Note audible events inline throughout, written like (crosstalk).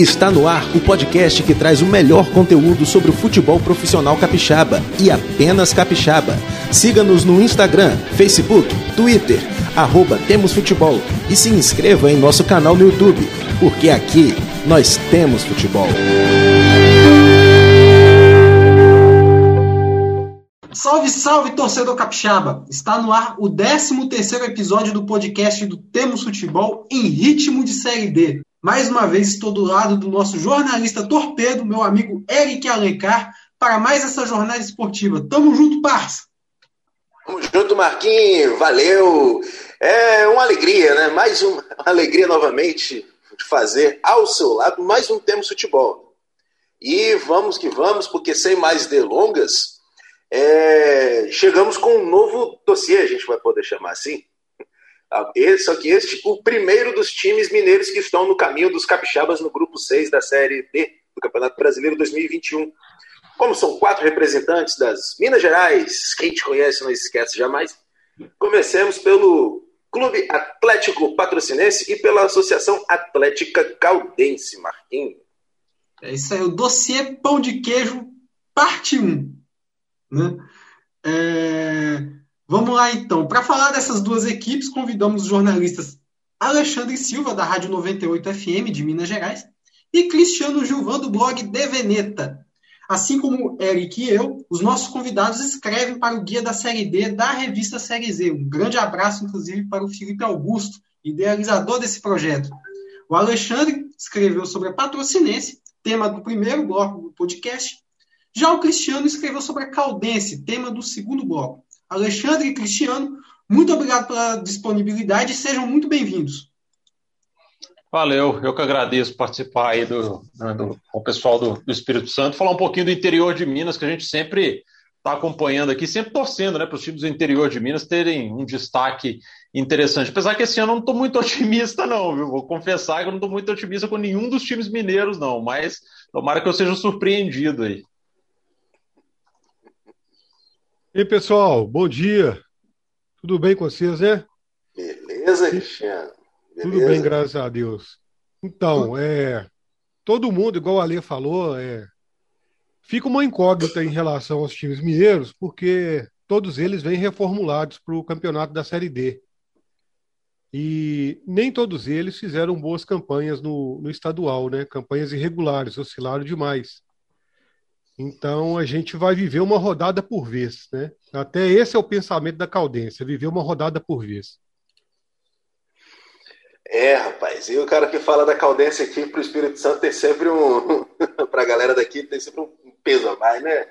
Está no ar o podcast que traz o melhor conteúdo sobre o futebol profissional capixaba e apenas capixaba. Siga-nos no Instagram, Facebook, Twitter, arroba Temos Futebol e se inscreva em nosso canal no YouTube, porque aqui nós temos futebol. Salve, salve, torcedor capixaba! Está no ar o 13 terceiro episódio do podcast do Temos Futebol em ritmo de Série D. Mais uma vez estou do lado do nosso jornalista torpedo, meu amigo Eric Alencar, para mais essa jornada esportiva. Tamo junto, parça! Tamo junto, Marquinhos, valeu! É uma alegria, né? Mais uma (laughs) alegria novamente de fazer ao seu lado mais um Temos Futebol. E vamos que vamos, porque sem mais delongas, é... chegamos com um novo dossiê, a gente vai poder chamar assim, só que este, o primeiro dos times mineiros que estão no caminho dos capixabas no grupo 6 da Série D do Campeonato Brasileiro 2021. Como são quatro representantes das Minas Gerais, quem te conhece não esquece jamais. Comecemos pelo Clube Atlético Patrocinense e pela Associação Atlética Caldense, Marquinhos. É isso aí, o dossiê Pão de Queijo, parte 1. Né? É... Vamos lá então. Para falar dessas duas equipes, convidamos os jornalistas Alexandre Silva, da Rádio 98 FM de Minas Gerais, e Cristiano Gilvan, do blog De Veneta. Assim como Eric e eu, os nossos convidados escrevem para o Guia da Série D da revista Série Z. Um grande abraço, inclusive, para o Felipe Augusto, idealizador desse projeto. O Alexandre escreveu sobre a patrocinense, tema do primeiro bloco do podcast. Já o Cristiano escreveu sobre a caldense, tema do segundo bloco. Alexandre e Cristiano, muito obrigado pela disponibilidade e sejam muito bem-vindos. Valeu, eu que agradeço participar aí do, né, do com o pessoal do, do, Espírito Santo, falar um pouquinho do interior de Minas, que a gente sempre está acompanhando aqui, sempre torcendo né, para os times do interior de Minas terem um destaque interessante. Apesar que esse ano eu não estou muito (laughs) otimista, não, viu? Vou confessar que eu não estou muito otimista com nenhum dos times mineiros, não, mas tomara que eu seja surpreendido aí. E aí, pessoal, bom dia. Tudo bem com vocês, né? Beleza, Cristiano? Beleza. Tudo bem, graças a Deus. Então, é, todo mundo, igual o Ale falou, é, fica uma incógnita em relação aos times mineiros, porque todos eles vêm reformulados para o campeonato da Série D. E nem todos eles fizeram boas campanhas no, no estadual, né? Campanhas irregulares, oscilaram demais. Então a gente vai viver uma rodada por vez, né? Até esse é o pensamento da Caldência, viver uma rodada por vez. É, rapaz, e o cara que fala da Caldência aqui para o Espírito Santo tem sempre um. (laughs) para a galera daqui tem sempre um peso a mais, né?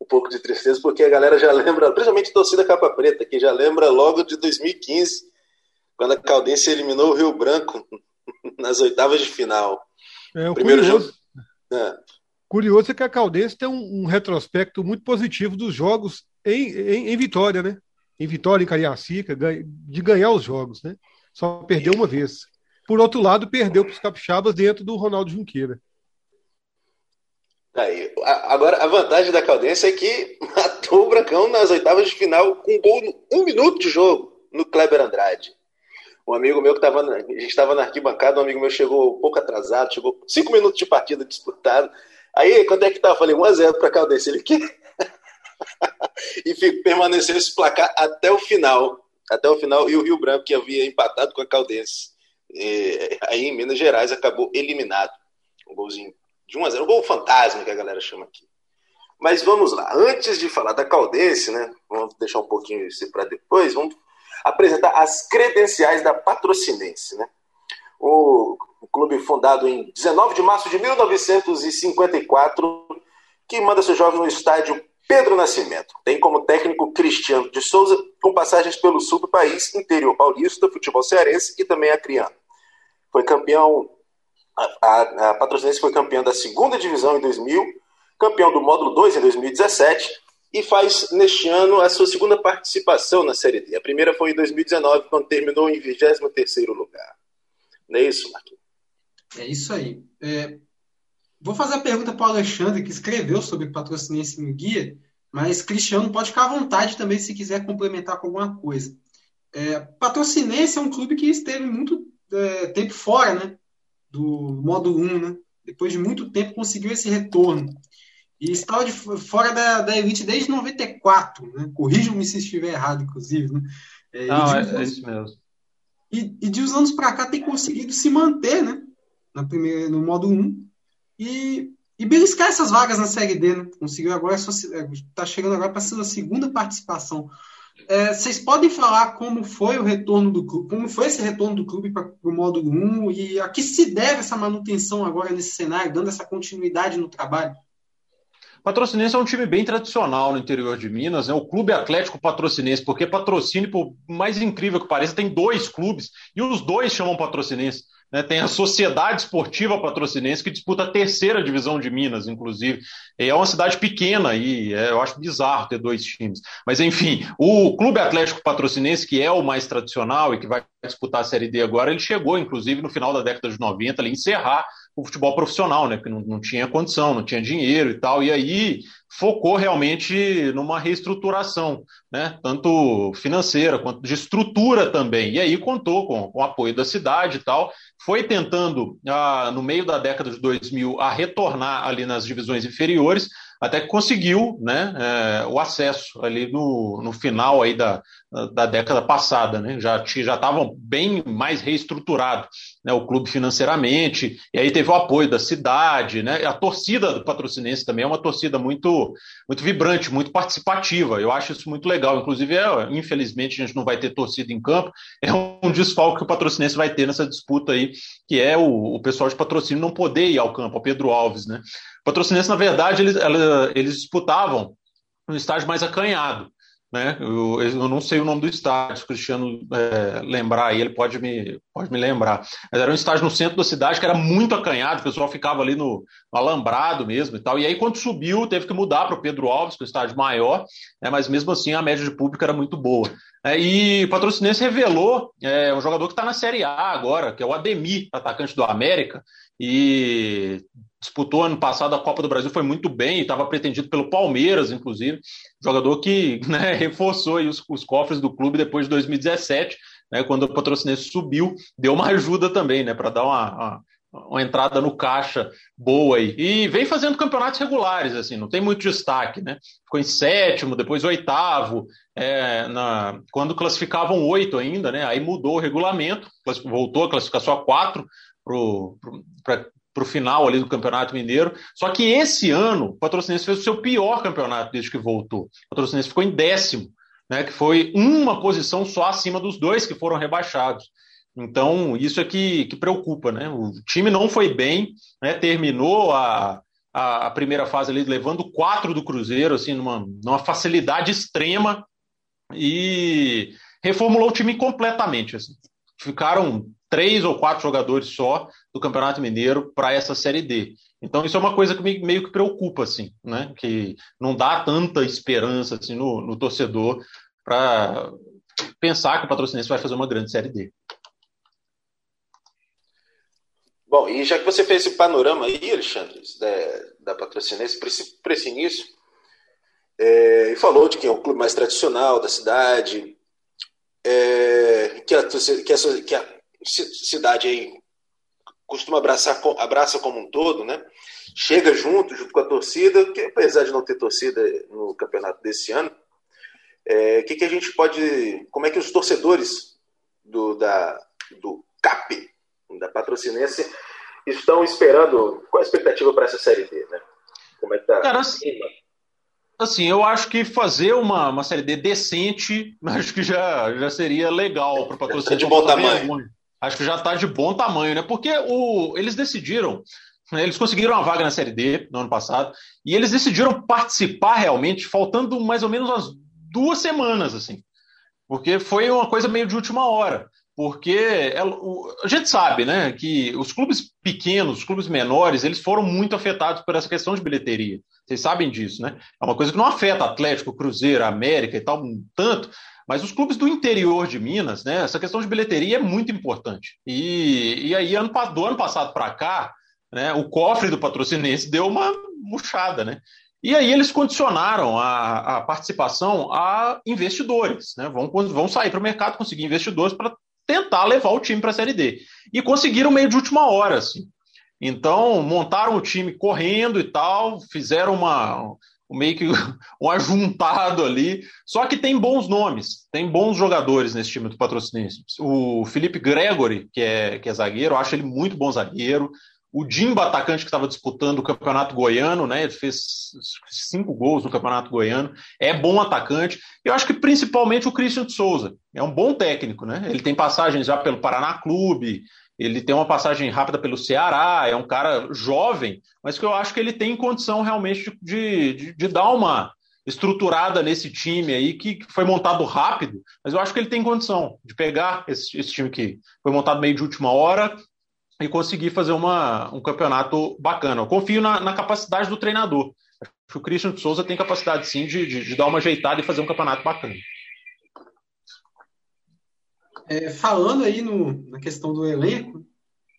Um pouco de tristeza, porque a galera já lembra, principalmente a torcida capa preta, que já lembra logo de 2015, quando a Caldência eliminou o Rio Branco (laughs) nas oitavas de final. É, o primeiro curioso. jogo. É. Curioso é que a Caldense tem um, um retrospecto muito positivo dos jogos em, em, em, Vitória, né? Em Vitória, em Cariacica, de ganhar os jogos, né? Só perdeu uma vez. Por outro lado, perdeu para os capixabas dentro do Ronaldo Junqueira. Aí, agora, a vantagem da Caldense é que (laughs) matou o Brancão nas oitavas de final com um gol no um minuto de jogo no Kleber Andrade. Um amigo meu que estava, a gente estava na arquibancada, um amigo meu chegou um pouco atrasado, chegou cinco minutos de partida disputado. Aí, quando é que tá? Eu falei 1x0 para Caldense. Ele que. (laughs) e fico, permaneceu esse placar até o final. Até o final. E o Rio Branco, que havia empatado com a Caldense, e, aí em Minas Gerais, acabou eliminado. Um golzinho de 1x0. Um gol fantasma, que a galera chama aqui. Mas vamos lá. Antes de falar da Caldense, né? Vamos deixar um pouquinho isso para depois. Vamos apresentar as credenciais da patrocinense, né? O o clube fundado em 19 de março de 1954, que manda seus jogos no estádio Pedro Nascimento. Tem como técnico Cristiano de Souza, com passagens pelo sul do país, interior paulista, futebol cearense e também acriano. Foi campeão, a, a, a Patrocinense foi campeão da segunda divisão em 2000, campeão do módulo 2 em 2017 e faz neste ano a sua segunda participação na Série D. A primeira foi em 2019, quando terminou em 23º lugar. Não é isso, Marquinhos? É isso aí. É, vou fazer a pergunta para o Alexandre, que escreveu sobre patrocinense no guia, mas Cristiano pode ficar à vontade também se quiser complementar com alguma coisa. É, patrocinense é um clube que esteve muito é, tempo fora né, do módulo 1, né? depois de muito tempo, conseguiu esse retorno. E estava de, fora da, da elite desde 94. Né? Corrijam-me se estiver errado, inclusive. Né? É, Não, é, é, isso mesmo. E, e de uns anos para cá tem conseguido se manter né? na primeira, no modo 1 e, e beliscar essas vagas na Série D. Né? Conseguiu agora, está chegando agora para a sua segunda participação. É, vocês podem falar como foi o retorno do clube, como foi esse retorno do clube para o módulo 1 e a que se deve essa manutenção agora nesse cenário, dando essa continuidade no trabalho? Patrocinense é um time bem tradicional no interior de Minas, né? o Clube Atlético Patrocinense, porque patrocínio, por mais incrível que pareça, tem dois clubes e os dois chamam Patrocinense. Né? Tem a Sociedade Esportiva Patrocinense, que disputa a terceira divisão de Minas, inclusive. É uma cidade pequena e é, eu acho bizarro ter dois times. Mas, enfim, o Clube Atlético Patrocinense, que é o mais tradicional e que vai disputar a Série D agora, ele chegou, inclusive, no final da década de 90, ali, encerrar o futebol profissional, né? Porque não, não tinha condição, não tinha dinheiro e tal. E aí focou realmente numa reestruturação, né? Tanto financeira quanto de estrutura também. E aí contou com, com o apoio da cidade e tal. Foi tentando, ah, no meio da década de 2000, a retornar ali nas divisões inferiores, até que conseguiu né, é, o acesso ali no, no final aí da, da década passada, né? Já já estavam bem mais reestruturados, né? O clube financeiramente e aí teve o apoio da cidade, né? A torcida do Patrocinense também é uma torcida muito muito vibrante, muito participativa. Eu acho isso muito legal. Inclusive, é, infelizmente a gente não vai ter torcida em campo. É um desfalque que o Patrocinense vai ter nessa disputa aí, que é o, o pessoal de patrocínio não poder ir ao campo, o Pedro Alves, né? O Patrocinense, na verdade, eles, eles disputavam no estágio mais acanhado né? Eu, eu, não sei o nome do estádio, se o Cristiano é, lembrar aí, ele pode me, pode me lembrar. Mas era um estádio no centro da cidade que era muito acanhado, o pessoal ficava ali no, no alambrado mesmo e tal. E aí, quando subiu, teve que mudar para o Pedro Alves, que é estádio maior, né? mas mesmo assim a média de público era muito boa. É, e o Patrocinense revelou é, um jogador que está na Série A agora, que é o Ademir, atacante do América, e disputou ano passado a Copa do Brasil, foi muito bem, estava pretendido pelo Palmeiras, inclusive, jogador que (laughs) né, reforçou os, os, cofres do clube depois de 2017, né, quando o patrocinense subiu, deu uma ajuda também, né, para dar uma, uma, uma, entrada no caixa boa aí. E vem fazendo campeonatos regulares, assim, não tem muito destaque, né? Ficou em sétimo, depois oitavo, é, na, quando classificavam oito ainda, né? Aí mudou o regulamento, voltou a classificar só quatro para para o final ali do Campeonato Mineiro. Só que esse ano, o Patrocinense fez o seu pior campeonato desde que voltou. O Patrocinense ficou em décimo, né, que foi uma posição só acima dos dois que foram rebaixados. Então, isso é que, que preocupa, né? O time não foi bem, né? terminou a, a, a, primeira fase ali levando quatro do Cruzeiro, assim, numa, numa facilidade extrema e reformulou o time completamente. Assim. Ficaram três ou quatro jogadores só do Campeonato Mineiro para essa Série D. Então isso é uma coisa que me, meio que preocupa, assim, né? Que não dá tanta esperança assim, no, no torcedor para pensar que o Patrocinense vai fazer uma grande Série D. Bom, e já que você fez esse panorama aí, Alexandre, da, da Patrocinense para esse início, é, e falou de que é um clube mais tradicional da cidade, é, que, a, que, a, que a cidade aí costuma abraçar abraça como um todo, né? Chega junto, junto com a torcida, que apesar de não ter torcida no campeonato desse ano, o é, que, que a gente pode. Como é que os torcedores do, da, do CAP, da Patrocinense, estão esperando? Qual a expectativa para essa série D, né? Como é que tá? Cara, assim, assim, eu acho que fazer uma, uma série D decente, (laughs) acho que já, já seria legal para o patrocinador. De bom tamanho. Vergonha acho que já está de bom tamanho, né? Porque o, eles decidiram, né? eles conseguiram uma vaga na Série D no ano passado, e eles decidiram participar realmente, faltando mais ou menos umas duas semanas, assim. Porque foi uma coisa meio de última hora. Porque é, a gente sabe, né, que os clubes pequenos, os clubes menores, eles foram muito afetados por essa questão de bilheteria. Vocês sabem disso, né? É uma coisa que não afeta Atlético, Cruzeiro, América e tal, tanto, mas os clubes do interior de Minas, né, essa questão de bilheteria é muito importante. E, e aí, ano, do ano passado para cá, né, o cofre do patrocinense deu uma murchada, né? E aí eles condicionaram a, a participação a investidores, né? Vão, vão sair para o mercado, conseguir investidores para tentar levar o time para a Série D. E conseguiram meio de última hora, assim. Então, montaram o time correndo e tal, fizeram uma meio que (laughs) um ajuntado ali. Só que tem bons nomes, tem bons jogadores nesse time do Patrocinense. O Felipe Gregory, que é, que é zagueiro, eu acho ele muito bom zagueiro. O Dimba, atacante que estava disputando o Campeonato Goiano, né? Ele fez cinco gols no Campeonato Goiano. É bom atacante. Eu acho que principalmente o Christian de Souza. É um bom técnico, né? Ele tem passagens já pelo Paraná Clube, ele tem uma passagem rápida pelo Ceará, é um cara jovem, mas que eu acho que ele tem condição realmente de, de, de dar uma estruturada nesse time aí que foi montado rápido, mas eu acho que ele tem condição de pegar esse, esse time que foi montado meio de última hora e conseguir fazer uma, um campeonato bacana. Eu confio na, na capacidade do treinador. Acho que o Christian Souza tem capacidade sim de, de, de dar uma ajeitada e fazer um campeonato bacana. É, falando aí no, na questão do elenco,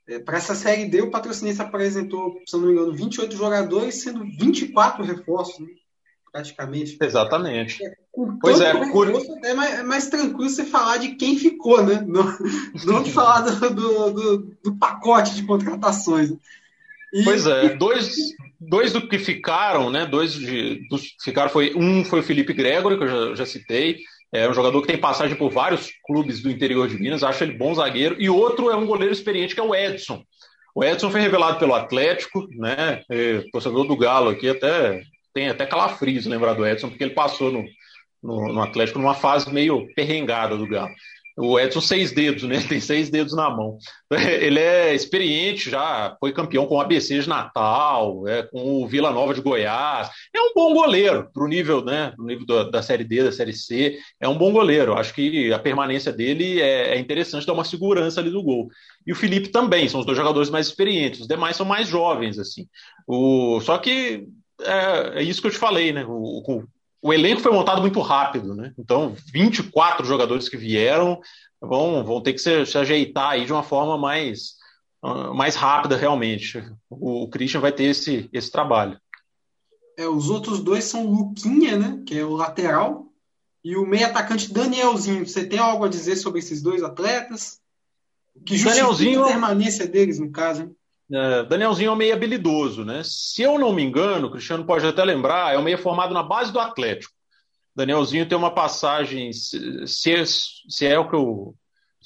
é, para essa Série D, o patrocinense apresentou, se não me engano, 28 jogadores, sendo 24 reforços, né? praticamente. Exatamente. É, pois é, reforço, é mais, é mais, tranquilo você falar de quem ficou, né? Não, não de (laughs) falar do, do, do, do, pacote de contratações. E... Pois é, dois, dois do que ficaram, né? Dois de, dos que ficaram foi um foi o Felipe Gregory, que eu já, já citei, é um jogador que tem passagem por vários clubes do interior de Minas, acho ele bom zagueiro. E outro é um goleiro experiente, que é o Edson. O Edson foi revelado pelo Atlético, né? E, torcedor do Galo aqui até tem até calafrios lembrar do Edson, porque ele passou no, no, no Atlético numa fase meio perrengada do Galo. O Edson, seis dedos, né? Tem seis dedos na mão. (laughs) Ele é experiente, já foi campeão com o ABC de Natal, é, com o Vila Nova de Goiás. É um bom goleiro para o nível, né? Pro nível da, da, Série D, da Série C. É um bom goleiro. Acho que a permanência dele é, é interessante, dá uma segurança ali do gol. E o Felipe também, são os dois jogadores mais experientes. Os demais são mais jovens, assim. O, só que é, é isso que eu te falei, né? O, o, o elenco foi montado muito rápido, né? Então, 24 jogadores que vieram vão, vão ter que se, se ajeitar aí de uma forma mais, uh, mais rápida, realmente. O, o Christian vai ter esse, esse trabalho. É, os outros dois são o Luquinha, né? Que é o lateral, e o meio atacante Danielzinho. Você tem algo a dizer sobre esses dois atletas? Que justifica Danielzinho... a permanência deles, no caso, hein? É, Danielzinho é um meio habilidoso, né? Se eu não me engano, o Cristiano pode até lembrar, é um meio formado na base do Atlético. Danielzinho tem uma passagem, se é, se é o que eu.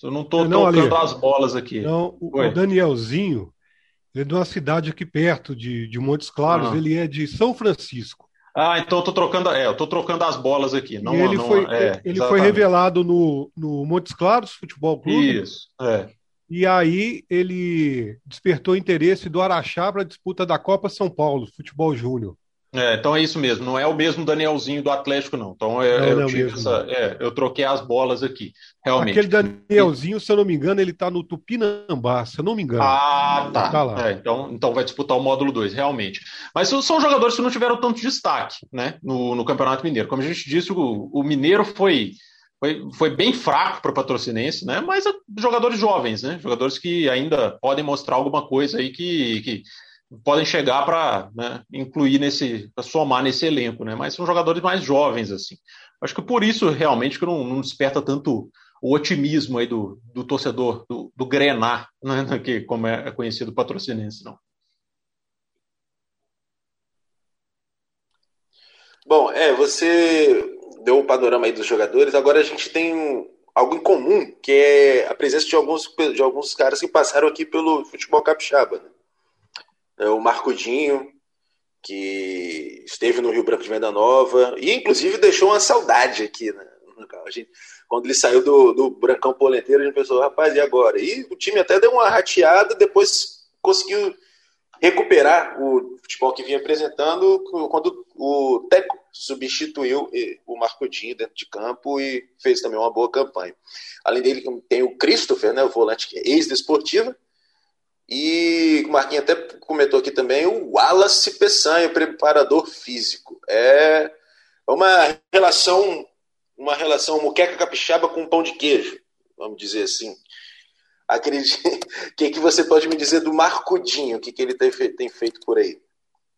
Eu não estou tocando as bolas aqui. Não, o, o, Danielzinho é de uma cidade aqui perto de, de Montes Claros, ah. ele é de São Francisco. Ah, então eu tô trocando, é, eu tô trocando as bolas aqui. Não, ele não, foi, é, ele foi revelado no, no Montes Claros Futebol Clube. Isso, é. E aí ele despertou interesse do Araxá para a disputa da Copa São Paulo, futebol júnior. É, então é isso mesmo, não é o mesmo Danielzinho do Atlético, não. Então é, não, eu, não essa, é, eu troquei as bolas aqui, realmente. Aquele Danielzinho, se eu não me engano, ele está no Tupinambá, se eu não me engano. Ah, tá. tá lá. É, então, então vai disputar o módulo 2, realmente. Mas são jogadores que não tiveram tanto destaque né, no, no Campeonato Mineiro. Como a gente disse, o, o Mineiro foi foi, foi bem fraco para o patrocinense, né? Mas jogadores jovens, né? Jogadores que ainda podem mostrar alguma coisa aí que, que podem chegar para né, incluir nesse, para somar nesse elenco, né? Mas são jogadores mais jovens, assim. Acho que por isso realmente que não, não desperta tanto o otimismo aí do, do torcedor do, do Grenar, (laughs) né? que como é conhecido o patrocinense, não. Bom, é, você deu o um panorama aí dos jogadores, agora a gente tem algo em comum, que é a presença de alguns, de alguns caras que passaram aqui pelo futebol capixaba. Né? É o Marcudinho, que esteve no Rio Branco de Venda Nova, e inclusive deixou uma saudade aqui. Né? Gente, quando ele saiu do, do Brancão Polenteiro, a gente pensou, rapaz, e agora? E o time até deu uma rateada, depois conseguiu recuperar o futebol que vinha apresentando quando o Teco substituiu o Marcudinho dentro de campo e fez também uma boa campanha. Além dele, tem o Christopher, né, o volante que é ex-desportiva, e o Marquinhos até comentou aqui também o Wallace Peçanha, preparador físico. É uma relação, uma relação muqueca capixaba com pão de queijo, vamos dizer assim. Acredite, o (laughs) que, que você pode me dizer do Marcudinho? O que, que ele tem feito por aí?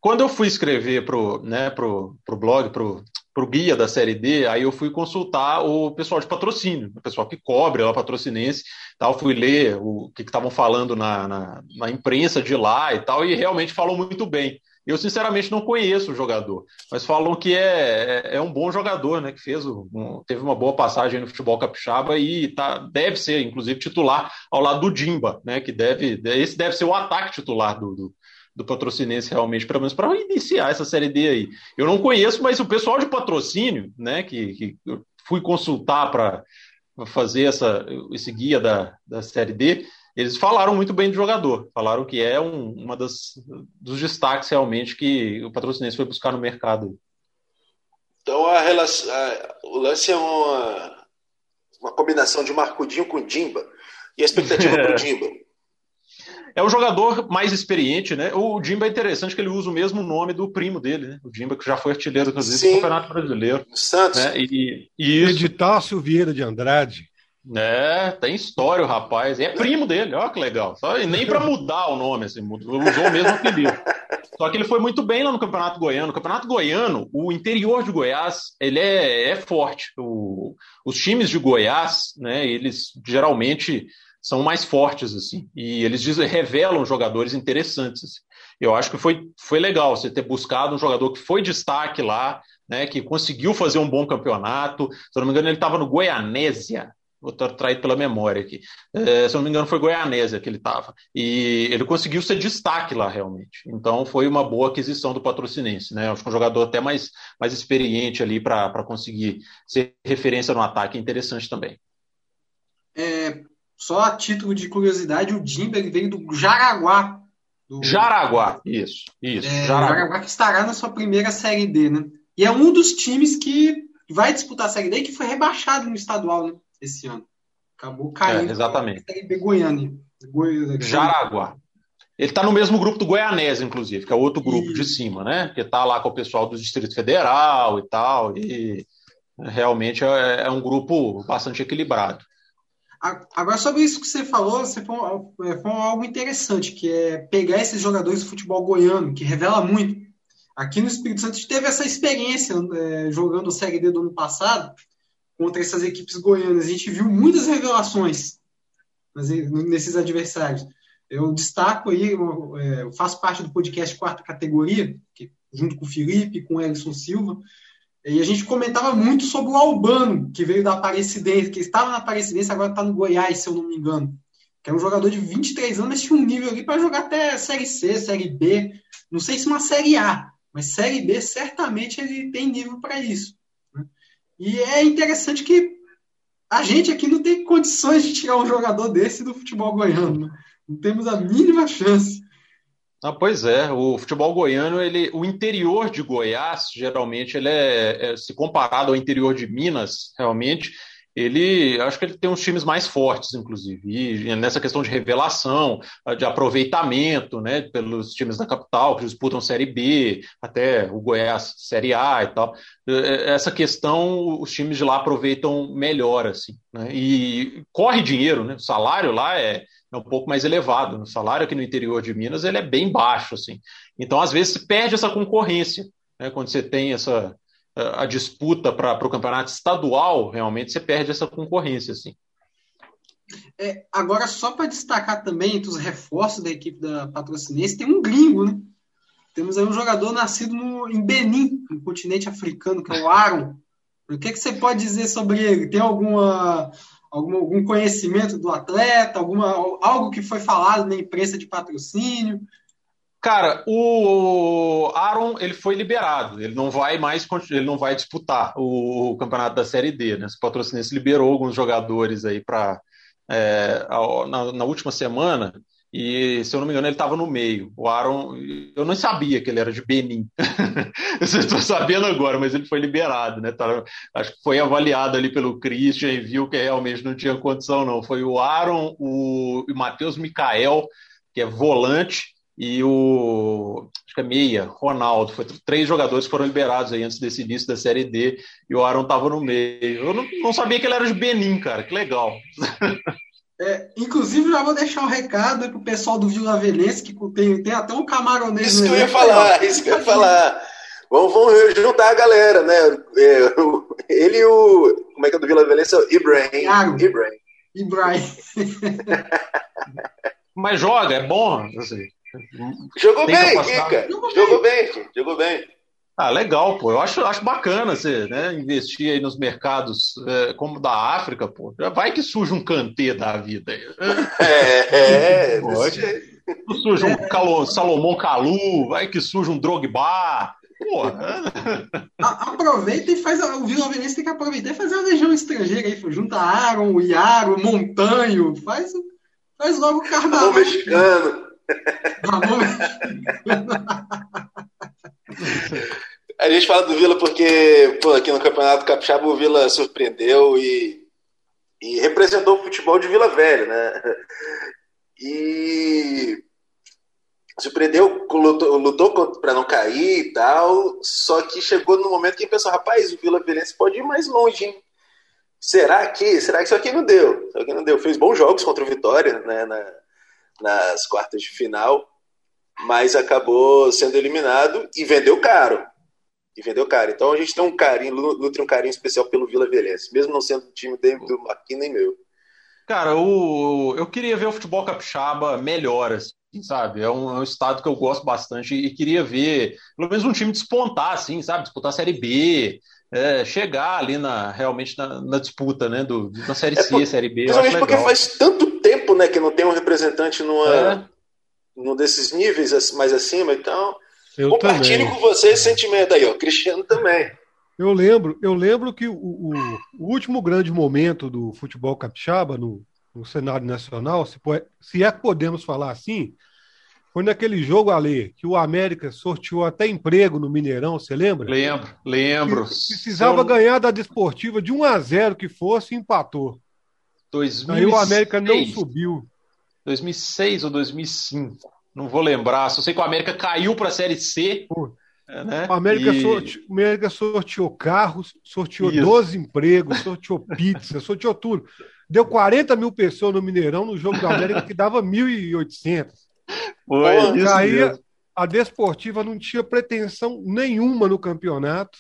quando eu fui escrever pro, né, pro, pro blog, pro, pro guia da série D, aí eu fui consultar o pessoal de patrocínio, o pessoal que cobre lá patrocinense, tal, fui ler o que estavam falando na, na, na, imprensa de lá e tal, e realmente falou muito bem. Eu, sinceramente, não conheço o jogador, mas falam que é, é, é um bom jogador, né? Que fez um, teve uma boa passagem no futebol capixaba e tá, deve ser, inclusive, titular ao lado do Dimba, né? Que deve. Esse deve ser o ataque titular do, do, do patrocinense realmente, pelo menos para iniciar essa série D aí. Eu não conheço, mas o pessoal de patrocínio, né? Que, que eu fui consultar para fazer essa, esse guia da, da série D eles falaram muito bem do jogador, falaram que é um, uma das dos destaques realmente que o patrocinense foi buscar no mercado. Então a relação, a, o lance é uma, uma combinação de Marcudinho com Dimba. E a expectativa para (laughs) o Dimba? É o jogador mais experiente, né? O Dimba é interessante que ele usa o mesmo nome do primo dele, né? O Dimba, que já foi artilheiro, inclusive, do Campeonato Brasileiro. Santos. Né? E, e isso... Editácio Vieira de Andrade. É, tem história o rapaz. É primo dele, olha que legal. Só, nem para mudar o nome, assim, usou o mesmo apelido. Só que ele foi muito bem lá no Campeonato Goiano. No Campeonato Goiano, o interior de Goiás, ele é, é forte. O, os times de Goiás, né, eles geralmente são mais fortes, assim, e eles revelam jogadores interessantes. Assim. Eu acho que foi, foi legal você ter buscado um jogador que foi destaque lá, né, que conseguiu fazer um bom campeonato. Se eu não me engano, ele estava no Goianésia, vou estar traído pela memória aqui. É, se não me engano, foi Goianésia que ele estava. E ele conseguiu ser destaque lá, realmente. Então, foi uma boa aquisição do patrocinense. Né? Acho que um jogador até mais, mais experiente ali para conseguir ser referência no ataque é interessante também. É, só a título de curiosidade, o Dimba veio do Jaraguá. Do... Jaraguá, isso. isso é, Jaraguá. Jaraguá que estará na sua primeira Série D, né? E é um dos times que vai disputar a Série D que foi rebaixado no estadual, né? Esse ano. Acabou caindo. É, exatamente. Goiânia. Goiânia. Jaraguá. Ele está no mesmo grupo do Goianese, inclusive, que é outro grupo de cima, né? Que está lá com o pessoal do Distrito Federal e tal. E realmente é, é um grupo bastante equilibrado. Agora, sobre isso que você falou, você falou, é, falou algo interessante, que é pegar esses jogadores do futebol goiano, que revela muito. Aqui no Espírito Santo a gente teve essa experiência é, jogando o Série D do ano passado, contra essas equipes goianas. A gente viu muitas revelações nesses adversários. Eu destaco aí, é, eu faço parte do podcast Quarta Categoria, junto com o Felipe, com o Elson Silva, e a gente comentava muito sobre o Albano, que veio da Aparecidense, que estava na Aparecidense, agora está no Goiás, se eu não me engano. Que é um jogador de 23 anos, mas tinha um nível ali para jogar até Série C, Série B. Não sei se uma Série A, mas Série B certamente ele tem nível para isso. E é interessante que a gente aqui não tem condições de tirar um jogador desse do futebol goiano. Né? Não temos a mínima chance. Ah, pois é, o futebol goiano, ele, o interior de Goiás, geralmente, ele é, é, se comparado ao interior de Minas, realmente, ele acho que ele tem uns times mais fortes, inclusive, e nessa questão de revelação, de aproveitamento, né, pelos times da capital que disputam Série B, até o Goiás Série A e tal. Essa questão os times de lá aproveitam melhor, assim, né, e corre dinheiro, né, o salário lá é, é um pouco mais elevado, o salário aqui no interior de Minas ele é bem baixo, assim. Então, às vezes, perde essa concorrência, né, quando você tem essa a disputa para o campeonato estadual, realmente você perde essa concorrência. Assim. É, agora, só para destacar também entre os reforços da equipe da Patrocinense, tem um gringo, né? Temos aí um jogador nascido no, em Benin, no continente africano, que é o Aaron. O que, que você pode dizer sobre ele? Tem alguma, algum, algum conhecimento do atleta? Alguma, algo que foi falado na imprensa de patrocínio? Cara, o Aaron ele foi liberado, ele não vai mais, ele não vai disputar o, campeonato da Série D, né? O patrocinense liberou alguns jogadores aí para é, na, na, última semana e se eu não me engano ele estava no meio. O Aaron, eu não sabia que ele era de Benin, (laughs) estou sabendo agora, mas ele foi liberado, né? Tá, acho que foi avaliado ali pelo Christian e viu que realmente não tinha condição não. Foi o Aaron, o, o Matheus Micael, que é volante e o acho que é meia, Ronaldo, foi três jogadores foram liberados aí antes desse início da Série D e o Aaron estava no meio. Eu não, não, sabia que ele era de Benin, cara, que legal. É, inclusive, já vou deixar um recado para o pessoal do Vila Velense, que tem, tem até um camaronês. Isso que eu ia falar, isso que eu ia falar. Vamos, vamos juntar a galera, né? É, ele e o. Como é que é do Vila Velense? Ibrahim. Claro. Ibrahim. Ibrahim. (laughs) Mas joga, é bom. Assim. Jogou bem, Kika. Jogou bem, jogou bem. Ah, legal, pô. Eu acho, acho bacana você né, investir aí nos mercados é, como da África, pô. Vai que surge um cantê da vida aí. (laughs) É, é. Pode. Surge um Calo, Salomão Calu, vai que surge um Drogba. Porra. Aproveita e faz. O Vila Venecia tem que aproveitar e fazer uma legião estrangeira aí. Junta Aaron, o Iaro, o Montanho. Faz, faz logo o carnaval. Ramon mexicano. A gente fala do Vila porque, pô, aqui no Campeonato Capixaba o Vila surpreendeu e, e representou o futebol de Vila Velha, né? E surpreendeu, lutou, lutou para não cair e tal, só que chegou no momento que pensou, rapaz, o Vila Velhense pode ir mais longe, hein? Será que? Será que isso aqui não deu? Isso aqui não deu. Fez bons jogos contra o Vitória, né, na, nas quartas de final, mas acabou sendo eliminado e vendeu caro. E vendeu caro. Então a gente tem um carinho, nutre um carinho especial pelo Vila Velhense, mesmo não sendo time do Marquinhos nem meu. Cara, o, eu queria ver o futebol capixaba melhor, assim, sabe? É um, é um, estado que eu gosto bastante e queria ver, pelo menos um time despontar, assim, sabe? Disputar a Série B, é, chegar ali na, realmente na, na disputa, né? Do, na Série é, C, Série B. Principalmente porque faz tanto tempo, né, que não tem um representante numa, é. num desses níveis mais acima, então... Eu compartilhe também. com vocês esse sentimento aí, ó. Cristiano também. Eu lembro, eu lembro que o, o, o último grande momento do futebol capixaba no, no cenário nacional, se, se é que podemos falar assim, foi naquele jogo ali que o América sorteou até emprego no Mineirão, você lembra? Lembro, lembro. precisava ganhar da Desportiva de 1 a 0 que fosse e empatou. 2006. Aí o América não subiu. 2006 ou 2005? Não vou lembrar. Só sei que o América caiu para a Série C. Pô. É, né? O América, e... sorte... o América sorteou carros, sorteou Isso. 12 empregos, sorteou (laughs) pizza, sorteou tudo. Deu 40 mil pessoas no Mineirão no jogo do América que dava 1.800. Foi Pô, isso aí mesmo. a Desportiva não tinha pretensão nenhuma no campeonato.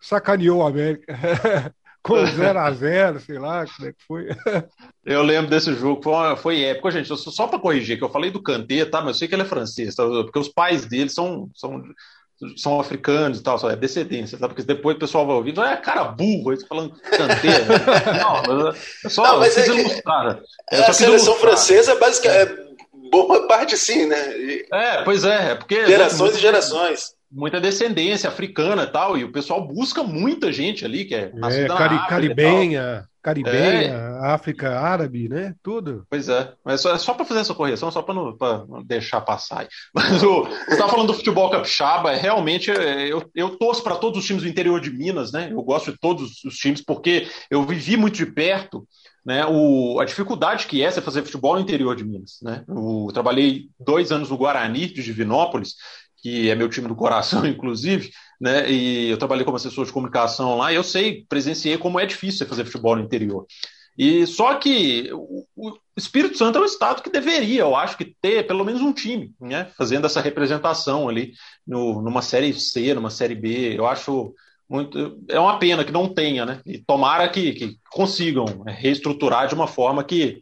Sacaneou o América. (laughs) Com (laughs) 0 a 0 sei lá, como é que foi. (laughs) Eu lembro desse jogo, foi, uma, foi épico. Gente, só, só para corrigir, que eu falei do Kanté, tá? Mas eu sei que ele é francês, tá? porque os pais dele são, são são africanos e tal, só é descendência, tá? Porque depois o pessoal vai ouvir, é cara burro, aí falando canteira. não, é só não, mas é ilustrar. É, a seleção ilustrar. francesa basicamente é boa parte sim, né? E... É, pois é, é porque gerações e gerações. Muita descendência africana e tal, e o pessoal busca muita gente ali que é, é cari caribenha, Caribenha, é. África Árabe, né? Tudo. Pois é, mas só, é só para fazer essa correção, só para não, não, deixar passar. (laughs) Mas o, você estava falando do futebol capixaba, é, realmente é, eu, eu torço para todos os times do interior de Minas, né? Eu gosto de todos os times porque eu vivi muito de perto né, o, a dificuldade que é você fazer futebol no interior de Minas. Né? Eu trabalhei dois anos no Guarani de Divinópolis, que é meu time do coração, (laughs) inclusive, né? E eu trabalhei como assessor de comunicação lá, e eu sei, presenciei como é difícil fazer futebol no interior. E só que o Espírito Santo é um estado que deveria, eu acho, que ter pelo menos um time, né? Fazendo essa representação ali no, numa série C, numa série B. Eu acho muito. É uma pena que não tenha, né? E tomara que, que consigam né, reestruturar de uma forma que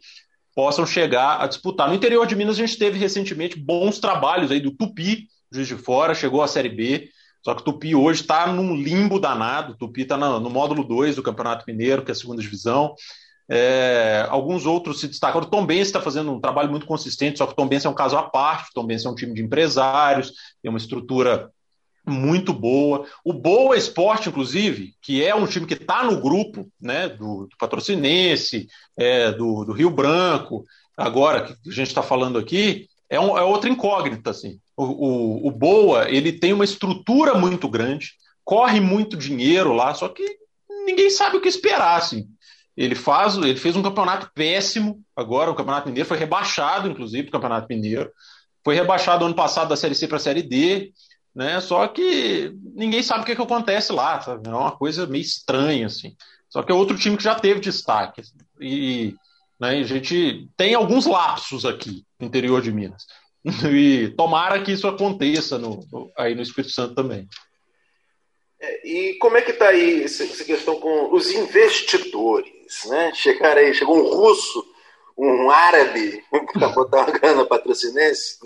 possam chegar a disputar. No interior de Minas, a gente teve recentemente bons trabalhos aí do Tupi, Juiz de Fora, chegou à Série B. Só que o Tupi hoje está num limbo danado. O Tupi está no, no, módulo 2 do Campeonato Mineiro, que é a segunda divisão. É, alguns outros se destacam. O Tom Benz está fazendo um trabalho muito consistente, só que o Tom Benz é um caso à parte. O Tom Benz é um time de empresários, tem uma estrutura muito boa. O Boa Esporte, inclusive, que é um time que está no grupo né, do, do Patrocinense, é, do, do, Rio Branco, agora que a gente está falando aqui, é, um, é, outra incógnita. Assim. O, o, o, Boa ele tem uma estrutura muito grande, corre muito dinheiro lá, só que ninguém sabe o que esperar. Assim. Ele, faz, ele fez um campeonato péssimo agora, o Campeonato Mineiro foi rebaixado, inclusive, o Campeonato Mineiro. Foi rebaixado ano passado da Série C para a Série D né? Só que ninguém sabe o que, que acontece lá, sabe? É uma coisa meio estranha, assim. Só que é outro time que já teve destaque. E Né? A gente tem alguns lapsos aqui no interior de Minas. (laughs) E tomara que isso aconteça no, aí no Espírito Santo também. É, e como é que está aí essa, questão com os investidores? Né? Chegaram aí, chegou um russo, um árabe (laughs) para botar uma grana patrocinense?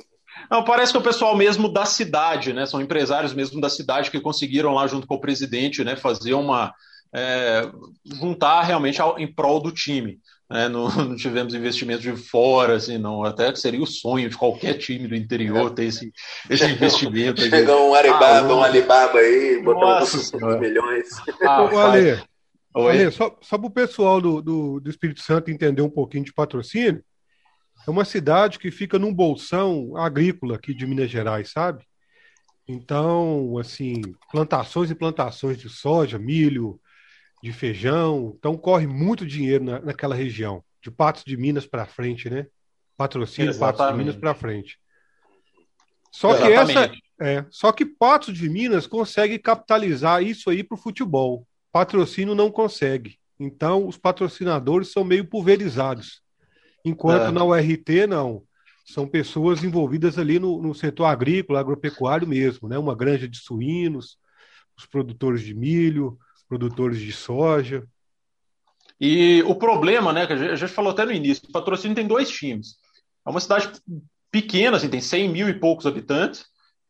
Não, parece que é o pessoal mesmo da cidade, né? São empresários mesmo da cidade que conseguiram lá junto com o presidente, né? Fazer uma é, juntar realmente ao, em prol do time. Né? Não, (laughs) não, tivemos investimentos de fora, assim, não. Até que seria o sonho de qualquer time do interior ter esse, esse investimento. Chegou um Alibaba, ah, um Alibaba aí, botar uns milhões. Ah, Ale, Ale, só, só para o pessoal do, do, do Espírito Santo entender um pouquinho de patrocínio, é uma cidade que fica num bolsão agrícola aqui de Minas Gerais, sabe? Então, assim, plantações e plantações de soja, milho, de feijão. Então corre muito dinheiro na, naquela região, de Patos de Minas para frente, né? Patrocínio Exatamente. Patos de Minas para frente. Só Exatamente. que essa é, só que Patos de Minas consegue capitalizar isso aí para o futebol. Patrocínio não consegue. Então os patrocinadores são meio pulverizados. Enquanto é. na URT não, são pessoas envolvidas ali no, no setor agrícola, agropecuário mesmo, né? Uma granja de suínos, os produtores de milho, produtores de soja. E o problema, né, que a gente falou até no início, o patrocínio tem dois times. É uma cidade pequena, assim, tem 100 mil e poucos habitantes,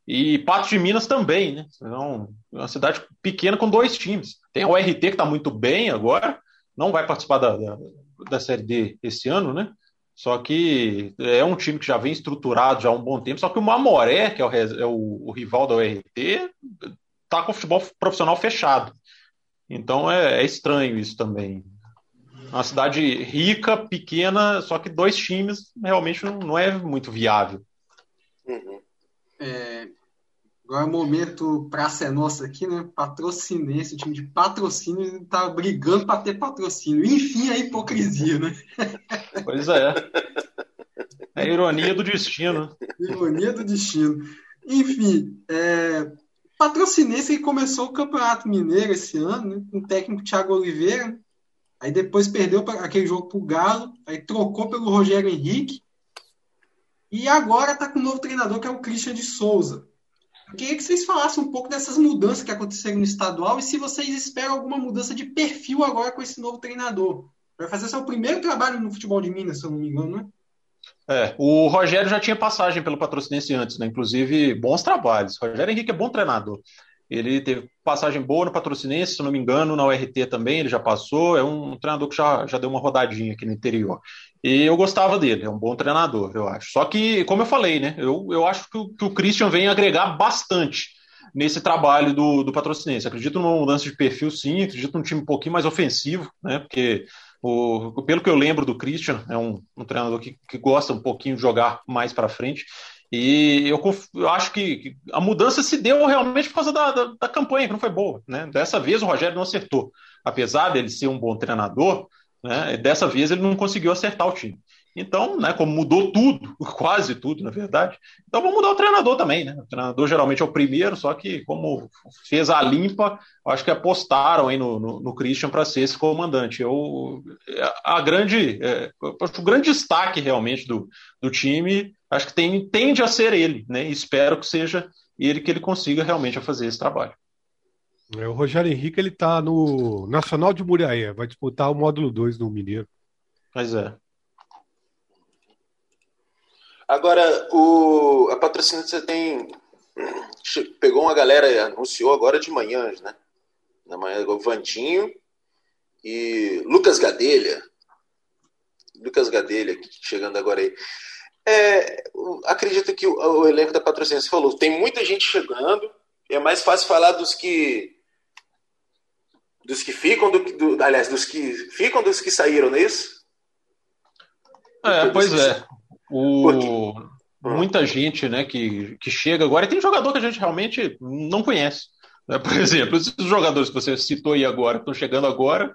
e Patos de Minas também, né? Então, é uma cidade pequena com dois times. Tem o RT que está muito bem agora, não vai participar da, da, da, Série D esse ano, né? Só que é um time que já vem estruturado já há um bom tempo. Só que o Mamoré, que é o, é o, o rival da URT, tá com o futebol profissional fechado. Então é, é estranho isso também. Uma cidade rica, pequena, só que dois times realmente não, não é muito viável. Uhum. É, agora é o momento praça é nossa aqui, né? Patrocinense, o time de patrocínio está brigando para ter patrocínio. Enfim, a hipocrisia, né? Pois é. É a ironia do destino. Ironia do destino. Enfim, é, Patrocinense que começou o Campeonato Mineiro esse ano, né, com o técnico Thiago Oliveira. Aí depois perdeu aquele jogo para o Galo, aí trocou pelo Rogério Henrique. E agora está com um novo treinador que é o Christian de Souza. Eu queria que vocês falassem um pouco dessas mudanças que aconteceram no estadual e se vocês esperam alguma mudança de perfil agora com esse novo treinador. Vai fazer seu primeiro trabalho no futebol de Minas, se eu não me engano, né? É, o Rogério já tinha passagem pelo Patrocinense antes, né? Inclusive, bons trabalhos. O Rogério Henrique é bom treinador. Ele teve passagem boa no Patrocinense, se não me engano, na URT também, ele já passou. É um treinador que já, já deu uma rodadinha aqui no interior. E eu gostava dele, é um bom treinador, eu acho. Só que, como eu falei, né? Eu, eu acho que o, que o Christian vem agregar bastante nesse trabalho do, do Patrocinense. Acredito numa mudança de perfil, sim, acredito num time um pouquinho mais ofensivo, né? Porque o, pelo que eu lembro do Christian, é um, um treinador que, que, gosta um pouquinho de jogar mais para frente. E eu, eu acho que, a mudança se deu realmente por causa da, da, da, campanha, que não foi boa. Né? Dessa vez o Rogério não acertou. Apesar dele ser um bom treinador, né, dessa vez ele não conseguiu acertar o time. Então, né, como mudou tudo, (laughs) quase tudo, na verdade, então vamos mudar o treinador também, né? O treinador geralmente é o primeiro, só que como fez a limpa, acho que apostaram aí no, no, no Christian para ser esse comandante. Eu, a grande, é, o grande destaque realmente do, do time, acho que tem, tende a ser ele, né? E espero que seja ele que ele consiga realmente fazer esse trabalho. É, o Rogério Henrique ele está no Nacional de Muriaé, vai disputar o módulo 2 do Mineiro. Mas é. Agora, o, a patrocínio você tem. Pegou uma galera, anunciou agora de manhã, né? Na manhã, o Vandinho e Lucas Gadelha. Lucas Gadelha, chegando agora aí. É, acredito que o, o, elenco da patrocínio, falou, tem muita gente chegando, é mais fácil falar dos que dos que ficam, do, do, aliás, dos que ficam dos que saíram, não é isso? É, pois é. O, muita gente né, que, que chega agora, e tem jogador que a gente realmente não conhece. Né? Por (laughs) exemplo, esses jogadores que você citou aí agora, estão chegando agora,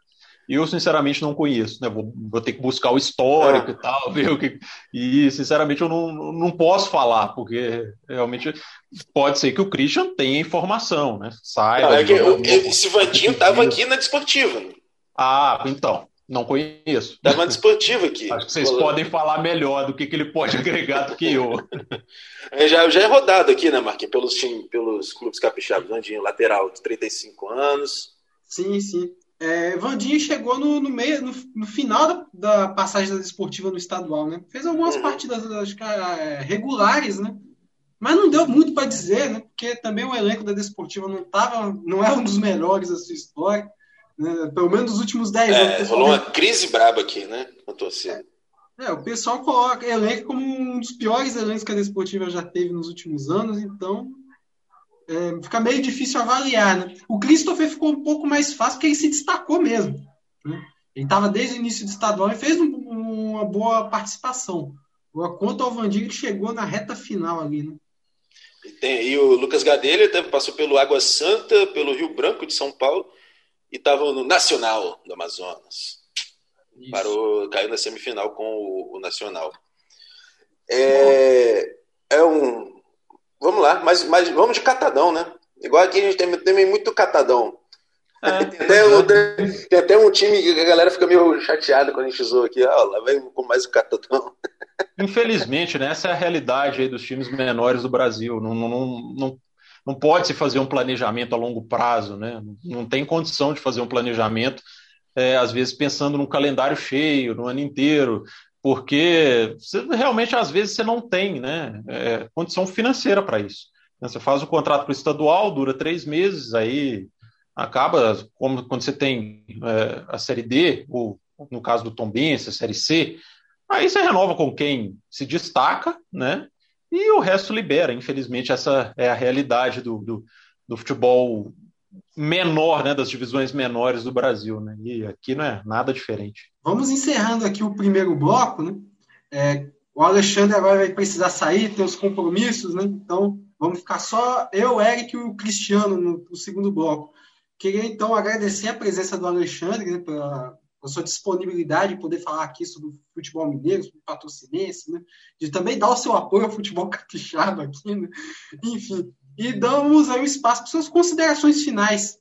eu sinceramente não conheço, né? Vou, vou ter que buscar o histórico e tal, (laughs) ver o que. E sinceramente eu não, não posso falar, porque realmente pode ser que o Christian tenha informação, né? Saiba. Não, é que esse Vandinho estava aqui na desportiva. Ah, então. Não conheço. Da Banda Esportiva aqui. Acho que vocês podem falar melhor do que, que ele pode (laughs) agregar do que eu. É, já, já é rodado aqui, né, Marquinhos? Pelos, time, pelos clubes capixabas. Vandinho, lateral de 35 anos. Sim, sim. É, Vandinho chegou no, no meio, no, no, final da, da passagem da esportiva no estadual, né? Fez algumas uhum. partidas acho que, é, regulares, né? Mas não deu muito para dizer, né? Porque também o elenco da Desportiva não tava, não é um dos melhores da sua história. Né? Pelo menos nos últimos 10 é, anos. Rolou uma crise braba aqui, né? Na torcida. É, o pessoal coloca elenco como um dos piores elencos que a Desportiva já teve nos últimos anos, então é, fica meio difícil avaliar. Né? O Christopher ficou um pouco mais fácil porque ele se destacou mesmo. Né? Ele estava desde o início do estadual e fez um, uma boa participação. Quanto ao Vandir, que chegou na reta final ali, né? E, tem, e o Lucas Gadelha passou pelo Água Santa, pelo Rio Branco de São Paulo e estava no Nacional do Amazonas. Isso. Parou, caiu na semifinal com o, o Nacional. É, é, um. Vamos lá, mas, mas vamos de catadão, né? Igual aqui a gente tem, tem muito catadão. É, tem, até, tem, tem, até um time que a galera fica meio chateada quando a gente zoa aqui. Ah, lá vem com mais o catadão. Infelizmente, né, essa é a realidade dos times menores do Brasil. Não, não, não, não pode se fazer um planejamento a longo prazo, né? Não tem condição de fazer um planejamento, é, às vezes pensando num calendário cheio, no ano inteiro, porque você, realmente às vezes você não tem, né, é, condição financeira para isso. Você faz o contrato para o estadual, dura três meses, aí acaba, como quando você tem é, a série D, ou no caso do Tom Benz, a série C, Aí você renova com quem se destaca, né? E o resto libera. Infelizmente, essa é a realidade do, do, do futebol menor, né? Das divisões menores do Brasil, né? E aqui não é nada diferente. Vamos encerrando aqui o primeiro bloco, né? É, o Alexandre agora vai precisar sair, tem os compromissos, né? Então, vamos ficar só eu, Eric e o Cristiano no, no segundo bloco. Queria, então, agradecer a presença do Alexandre né, pela, a sua disponibilidade de poder falar aqui sobre o futebol mineiro, sobre o patrocinense, né? de também dar o seu apoio ao futebol capixaba aqui, né? enfim. E damos aí espaço para suas considerações finais.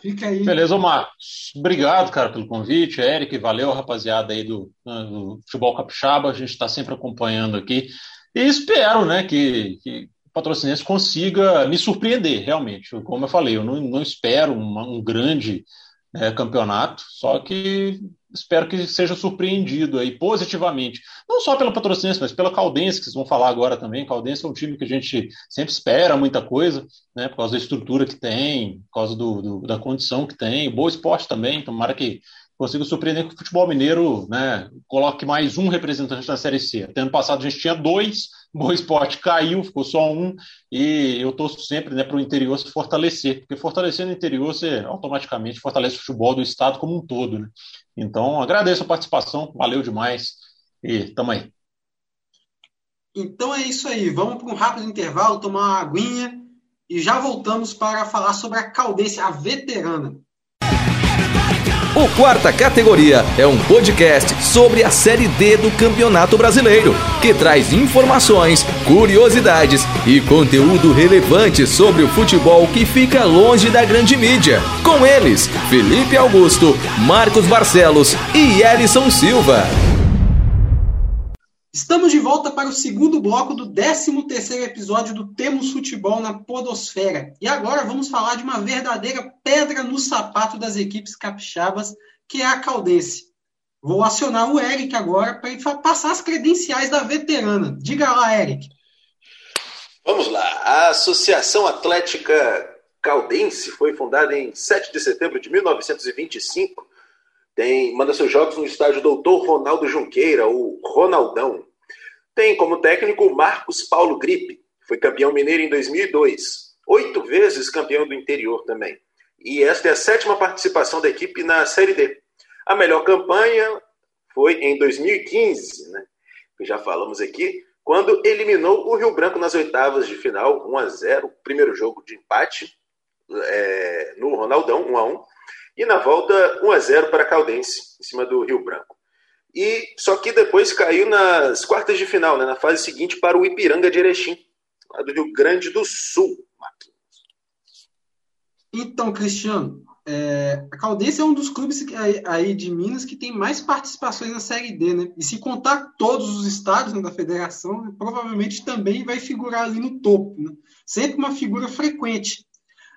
Fica aí. Beleza, Marcos. Obrigado, cara, pelo convite. Eric, valeu, rapaziada aí do, né, do futebol capixaba. A gente está sempre acompanhando aqui. E espero, né, que, que o patrocinense consiga me surpreender, realmente. Como eu falei, eu não, não espero uma, um grande é, campeonato, só que espero que seja surpreendido aí positivamente, não só pela Patrocinense, mas pela Caldense, que vocês vão falar agora também. Caldense é um time que a gente sempre espera muita coisa, né, por causa da estrutura que tem, por causa do, do da condição que tem, boa esporte também, tomara que consiga surpreender que o futebol mineiro né, coloque mais um representante na Série C. Até ano passado a gente tinha dois, Boa Esporte caiu, ficou só um, e eu torço sempre né, para o interior se fortalecer, porque fortalecendo o interior você automaticamente fortalece o futebol do estado como um todo. Né? Então, agradeço a participação, valeu demais, e tamo aí. Então é isso aí, vamos para um rápido intervalo, tomar uma aguinha, e já voltamos para falar sobre a Caldense, a veterana. O Quarta Categoria é um podcast sobre a Série D do Campeonato Brasileiro, que traz informações, curiosidades e conteúdo relevante sobre o futebol que fica longe da grande mídia. Com eles, Felipe Augusto, Marcos Barcelos e Elison Silva. Estamos de volta para o segundo bloco do 13º episódio do Temos Futebol na Podosfera. E agora vamos falar de uma verdadeira pedra no sapato das equipes capixabas, que é a Caldense. Vou acionar o Eric agora para ele passar as credenciais da veterana. Diga lá, Eric. Vamos lá. A Associação Atlética Caldense foi fundada em 7 de setembro de 1925 tem, manda seus jogos no estádio Doutor Ronaldo Junqueira, o Ronaldão. Tem como técnico Marcos Paulo Gripe, foi campeão mineiro em 2002, oito vezes campeão do interior também. E esta é a sétima participação da equipe na Série D. A melhor campanha foi em 2015, né? Já falamos aqui, quando eliminou o Rio Branco nas oitavas de final, 1 a 0 primeiro jogo de empate é, no Ronaldão, 1 a 1 e na volta, 1 a 0 para a Caldense, em cima do Rio Branco. E só que depois caiu nas quartas de final, né, na fase seguinte, para o Ipiranga de Erechim, lá do Rio Grande do Sul, Então, Cristiano, é, a Caldense é um dos clubes aí, de Minas que tem mais participações na Série D, né? E se contar todos os estados né, da federação, provavelmente também vai figurar ali no topo, né? Sempre uma figura frequente.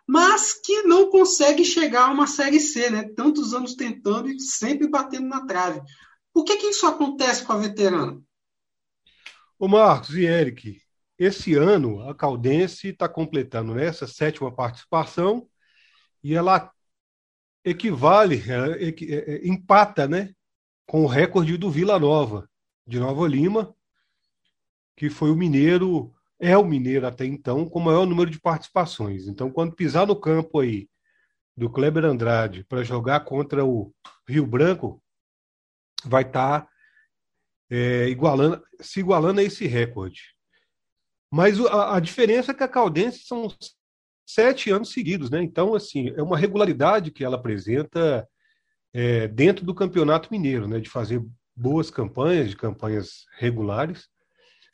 Mas que não consegue chegar a uma Série C, né? Tantos anos tentando e sempre batendo na trave. Por que, que isso acontece com a veterana? Ô Marcos e Eric, esse ano a Caldense está completando essa sétima participação e ela equivale, é, é, é, empata, né, com o recorde do Vila Nova, de Nova Lima, que foi o mineiro, é o mineiro até então, com o maior número de participações. Então, quando pisar no campo aí do Kleber Andrade para jogar contra o Rio Branco, vai estar tá, é, igualando, se igualando a esse recorde. Mas a, a diferença é que a Caldense são sete anos seguidos, né? Então, assim, é uma regularidade que ela apresenta é, dentro do Campeonato Mineiro, né? De fazer boas campanhas, de campanhas regulares,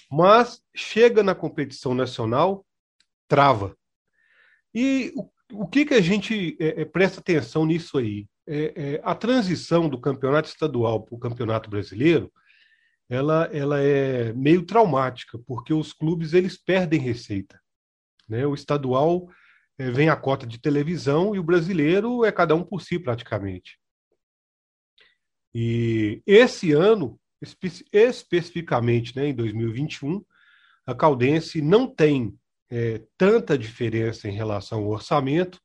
mas chega na competição nacional, trava. E o, o que, que a gente é, é, presta atenção nisso aí? É, é a transição do campeonato estadual para o campeonato brasileiro, ela, ela é meio traumática, porque os clubes eles perdem receita. Né? O estadual é, vem a cota de televisão e o brasileiro é cada um por si, praticamente. E esse ano, espe especificamente né, em 2021, a Caldense não tem é, tanta diferença em relação ao orçamento,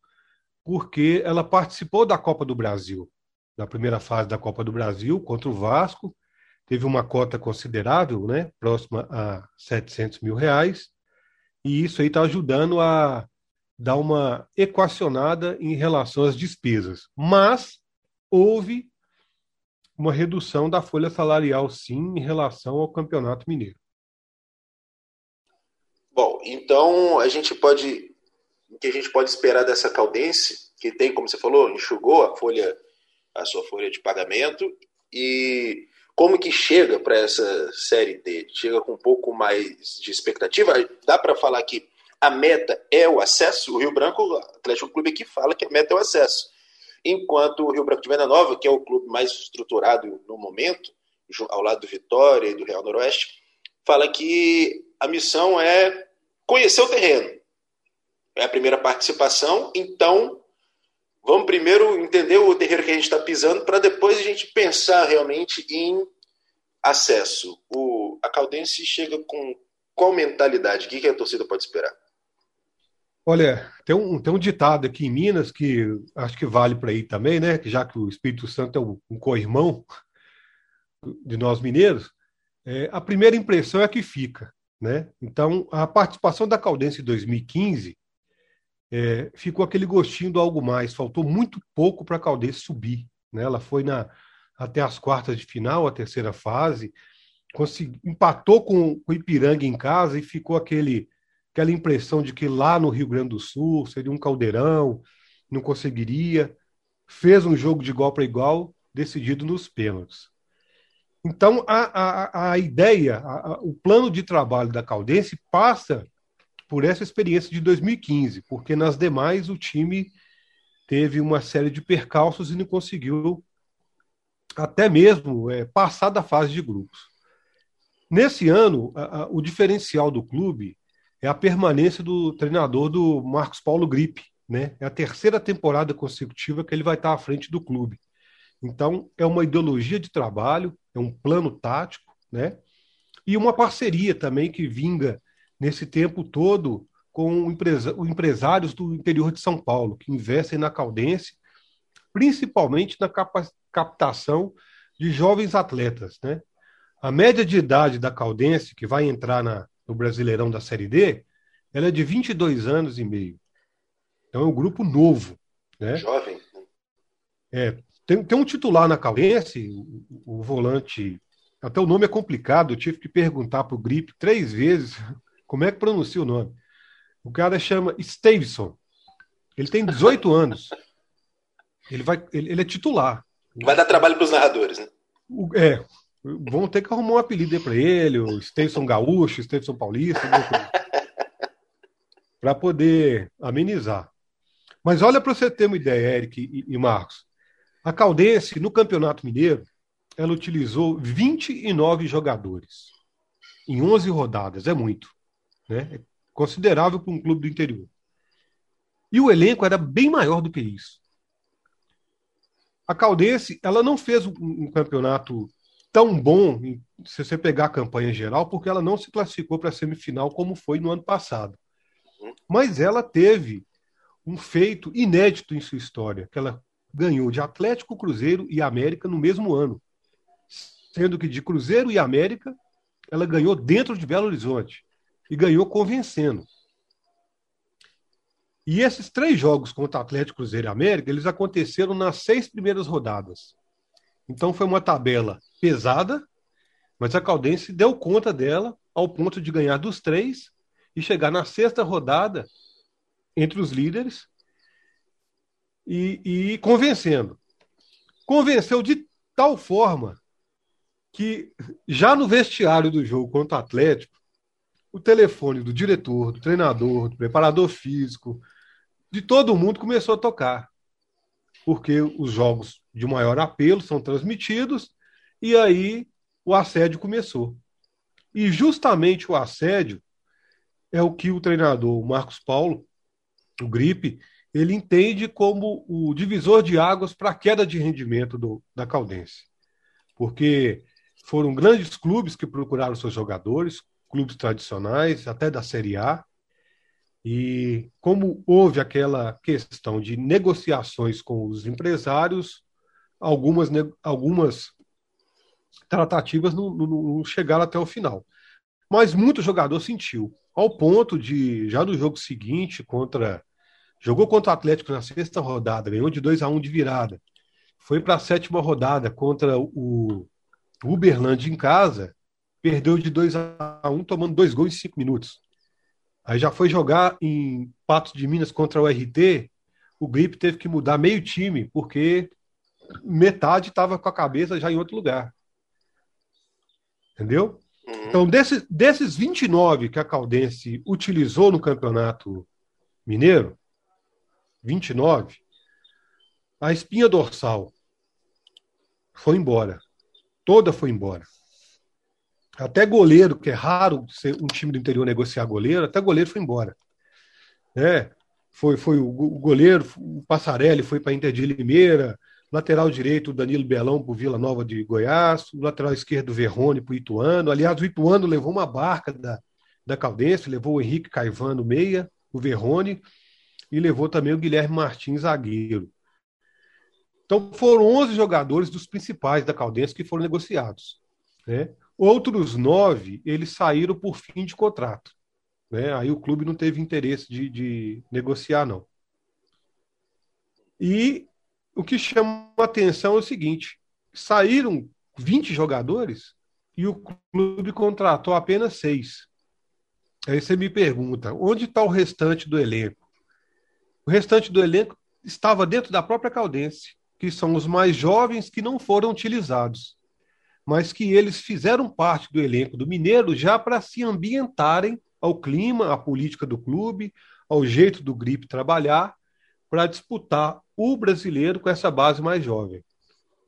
porque ela participou da Copa do Brasil, na primeira fase da Copa do Brasil, contra o Vasco, teve uma cota considerável, né, próxima a 700 mil reais, e isso aí está ajudando a dar uma equacionada em relação às despesas. Mas houve uma redução da folha salarial, sim, em relação ao Campeonato Mineiro. Bom, então a gente pode. O que a gente pode esperar dessa Caldense, que tem, como você falou, enxugou a folha, a sua folha de pagamento, e como que chega para essa série D? Chega com um pouco mais de expectativa? Dá para falar que a meta é o acesso, o Rio Branco, o Atlético Clube aqui fala que a meta é o acesso. Enquanto o Rio Branco de Venda Nova, que é o clube mais estruturado no momento, ao lado do Vitória e do Real Noroeste, fala que a missão é conhecer o terreno. É a primeira participação, então vamos primeiro entender o terreno que a gente está pisando para depois a gente pensar realmente em acesso. O, a Caldense chega com qual mentalidade? O que, que a torcida pode esperar? Olha, tem um, tem um ditado aqui em Minas que acho que vale para aí também, né? Que já que o Espírito Santo é um, um co-irmão de nós mineiros, é, a primeira impressão é que fica, né? Então, a participação da Caldense em 2015 é, ficou aquele gostinho do algo mais. Faltou muito pouco para a Caldense subir, né? Ela foi na, até as quartas de final, a terceira fase, consegui, empatou com o Ipiranga em casa e ficou aquele aquela impressão de que lá no Rio Grande do Sul seria um caldeirão, não conseguiria. Fez um jogo de igual para igual, decidido nos pênaltis. Então, a, a, a ideia, a, o plano de trabalho da Caldense passa por essa experiência de 2015, porque nas demais o time teve uma série de percalços e não conseguiu até mesmo é, passar da fase de grupos. Nesse ano, o diferencial do clube é a permanência do treinador do Marcos Paulo Gripe. Né? É a terceira temporada consecutiva que ele vai estar à frente do clube. Então, é uma ideologia de trabalho, é um plano tático, né? E uma parceria também que vinga nesse tempo todo com empresários do interior de São Paulo, que investem na Caldense, principalmente na captação de jovens atletas, né? A média de idade da Caldense, que vai entrar na, no Brasileirão da Série D, ela é de 22 anos e meio. Então é um grupo novo. Né? Jovem. É, tem, tem um titular na Caldense, o, o, volante. Até o nome é complicado, eu tive que perguntar para o Grip três vezes (laughs) como é que pronuncia o nome. O cara chama Stevenson. Ele tem 18 (laughs) anos. Ele, vai, ele, ele é titular. Vai dar trabalho para os narradores, né? É, Vão ter que arrumar um apelido para ele, o Stevenson Gaúcho, Stevenson Paulista, para poder amenizar. Mas olha para você ter uma ideia, Eric e, e Marcos. A Caldense, no Campeonato Mineiro, ela utilizou 29 jogadores em 11 rodadas. É muito. Né? É considerável para um clube do interior. E o elenco era bem maior do que isso. A Caldense, ela não fez um, um campeonato tão bom, se você pegar a campanha geral, porque ela não se classificou para a semifinal como foi no ano passado. Mas ela teve um feito inédito em sua história, que ela ganhou de Atlético, Cruzeiro e América no mesmo ano. Sendo que de Cruzeiro e América, ela ganhou dentro de Belo Horizonte. E ganhou convencendo. E esses três jogos contra Atlético, Cruzeiro e América, eles aconteceram nas seis primeiras rodadas. Então foi uma tabela pesada, mas a Caldense deu conta dela ao ponto de ganhar dos três e chegar na sexta rodada entre os líderes e, e convencendo. Convenceu de tal forma que já no vestiário do jogo contra o Atlético, o telefone do diretor, do treinador, do preparador físico, de todo mundo começou a tocar. Porque os jogos de maior apelo são transmitidos e aí o assédio começou. E justamente o assédio é o que o treinador Marcos Paulo, o Gripe, ele entende como o divisor de águas para a queda de rendimento do, da Caldense. Porque foram grandes clubes que procuraram seus jogadores, clubes tradicionais, até da Série A. E como houve aquela questão de negociações com os empresários, algumas, algumas tratativas não, não, não chegaram até o final. Mas muito jogador sentiu ao ponto de, já no jogo seguinte, contra. Jogou contra o Atlético na sexta rodada, ganhou de 2 a 1 de virada. Foi para a sétima rodada contra o Uberlândia em casa, perdeu de 2 a 1 tomando dois gols em cinco minutos. Aí já foi jogar em Patos de Minas contra o RT, o Grip teve que mudar meio time, porque metade estava com a cabeça já em outro lugar. Entendeu? Uhum. Então, desse, desses 29 que a Caldense utilizou no campeonato mineiro, 29, a espinha dorsal foi embora. Toda foi embora. Até goleiro, que é raro ser um time do interior negociar goleiro, até goleiro foi embora. É, foi, foi o, goleiro, o Passarelli foi para Inter de Limeira, Lateral direito, Danilo Belão para Vila Nova de Goiás. O lateral esquerdo, Verrone para Ituano. Aliás, o Ituano levou uma barca da, da Caldense, levou o Henrique Caivano, meia, o Verrone, e levou também o Guilherme Martins, zagueiro. Então foram 11 jogadores dos principais da Caldense que foram negociados. Né? Outros nove, eles saíram por fim de contrato. Né? Aí o clube não teve interesse de, de negociar, não. E o que chama a atenção é o seguinte: saíram 20 jogadores e o clube contratou apenas seis. Aí você me pergunta: onde está o restante do elenco? O restante do elenco estava dentro da própria Caldense, que são os mais jovens que não foram utilizados, mas que eles fizeram parte do elenco do Mineiro já para se ambientarem ao clima, à política do clube, ao jeito do Gripe trabalhar, para disputar o brasileiro com essa base mais jovem.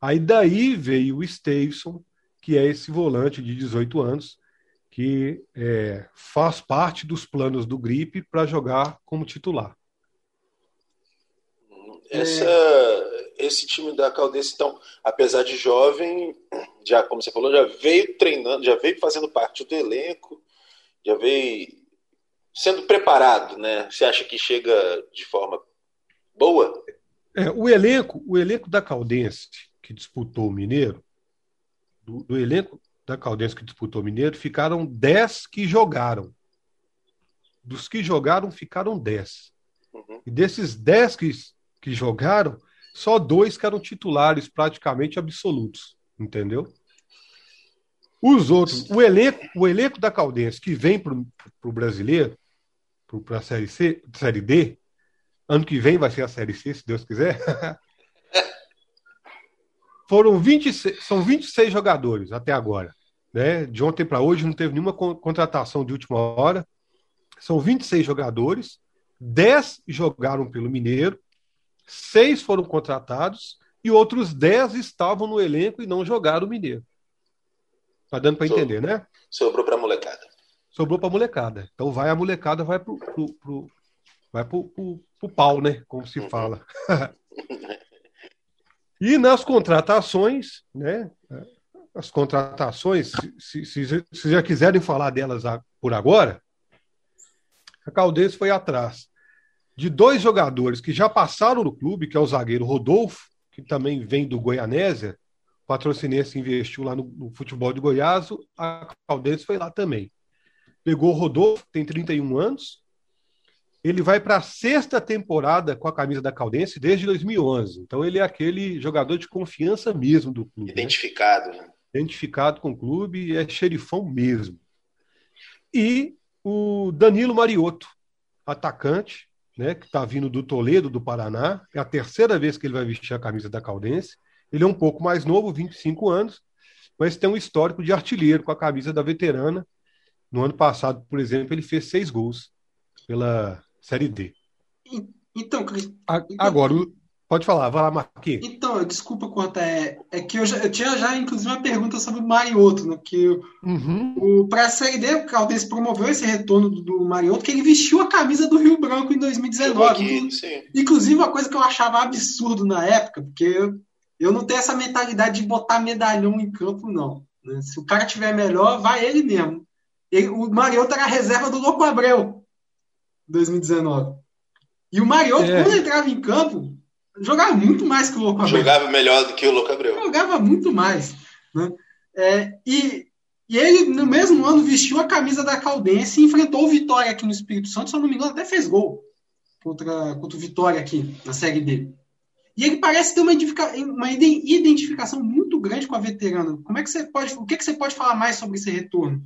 Aí daí veio o Stevenson, que é esse volante de 18 anos, que é, faz parte dos planos do Gripe para jogar como titular. Essa, esse time da Caldense, então, apesar de jovem, já como você falou, já veio treinando, já veio fazendo parte do elenco, já veio sendo preparado, né? Você acha que chega de forma boa? É, o elenco, o elenco da Caldense que disputou o Mineiro, do, do elenco da Caldense que disputou o Mineiro, ficaram 10 que jogaram. Dos que jogaram, ficaram 10. Uhum. E desses 10 que, que jogaram, só dois que eram titulares praticamente absolutos. Entendeu? Os outros, o elenco, o elenco da Caldense que vem para o brasileiro, para a série C, série D, Ano que vem vai ser a Série C, se Deus quiser. (laughs) Foram 26, são 26 jogadores até agora. Né? De ontem para hoje não teve nenhuma contratação de última hora. São 26 jogadores, 10 jogaram pelo Mineiro seis foram contratados e outros dez estavam no elenco e não jogaram o Mineiro. Tá dando para entender, né? Sobrou para molecada. Sobrou para molecada. Então vai a molecada, vai pro, pro, pro vai pro, pro, pro, pau, né? Como se uhum. fala. e nas contratações, né? As contratações, se, se, se já quiserem falar delas por agora, a Caldense foi atrás de dois jogadores que já passaram no clube, que é o zagueiro Rodolfo, que também vem do Goianésia, o patrocinense investiu lá no, no, futebol de Goiás, a Caldense foi lá também. Pegou o Rodolfo, tem 31 anos, ele vai para a sexta temporada com a camisa da Caldense desde 2011. Então ele é aquele jogador de confiança mesmo do clube. Né? Identificado. Né? Identificado com o clube e é xerifão mesmo. E o Danilo Mariotto, atacante, né, que está vindo do Toledo, do Paraná. É a terceira vez que ele vai vestir a camisa da Caldense. Ele é um pouco mais novo, 25 anos, mas tem um histórico de artilheiro com a camisa da veterana. No ano passado, por exemplo, ele fez seis gols pela Série D. Então, Cris. Agora, Pode falar, vai lá, Marquinhos. Então, desculpa cortar, é, é que eu, já, eu, tinha já, inclusive, uma pergunta sobre o Mariotto, né? Que uhum. o, para a Série D, o Caldense promoveu esse retorno do, do Mariotto, que ele vestiu a camisa do Rio Branco em 2019. Aqui, inclusive, uma coisa que eu achava absurdo na época, porque eu, eu não tenho essa mentalidade de botar medalhão em campo, não. Né? Se o cara tiver melhor, vai ele mesmo. Ele, o Mariotto era a reserva do Louco Abreu, 2019. E o Mariotto, é. quando entrava em campo, jogava muito mais que o Louco Abreu. Jogava melhor do que o Louco Abreu. Jogava muito mais. Né? É, e, e ele, no mesmo ano, vestiu a camisa da Caldense e enfrentou o Vitória aqui no Espírito Santo. Se eu não me engano, até fez gol contra, contra o Vitória aqui na série dele. E ele parece ter uma, uma identificação muito grande com a veterana. Como é que você pode, o que, que você pode falar mais sobre esse retorno?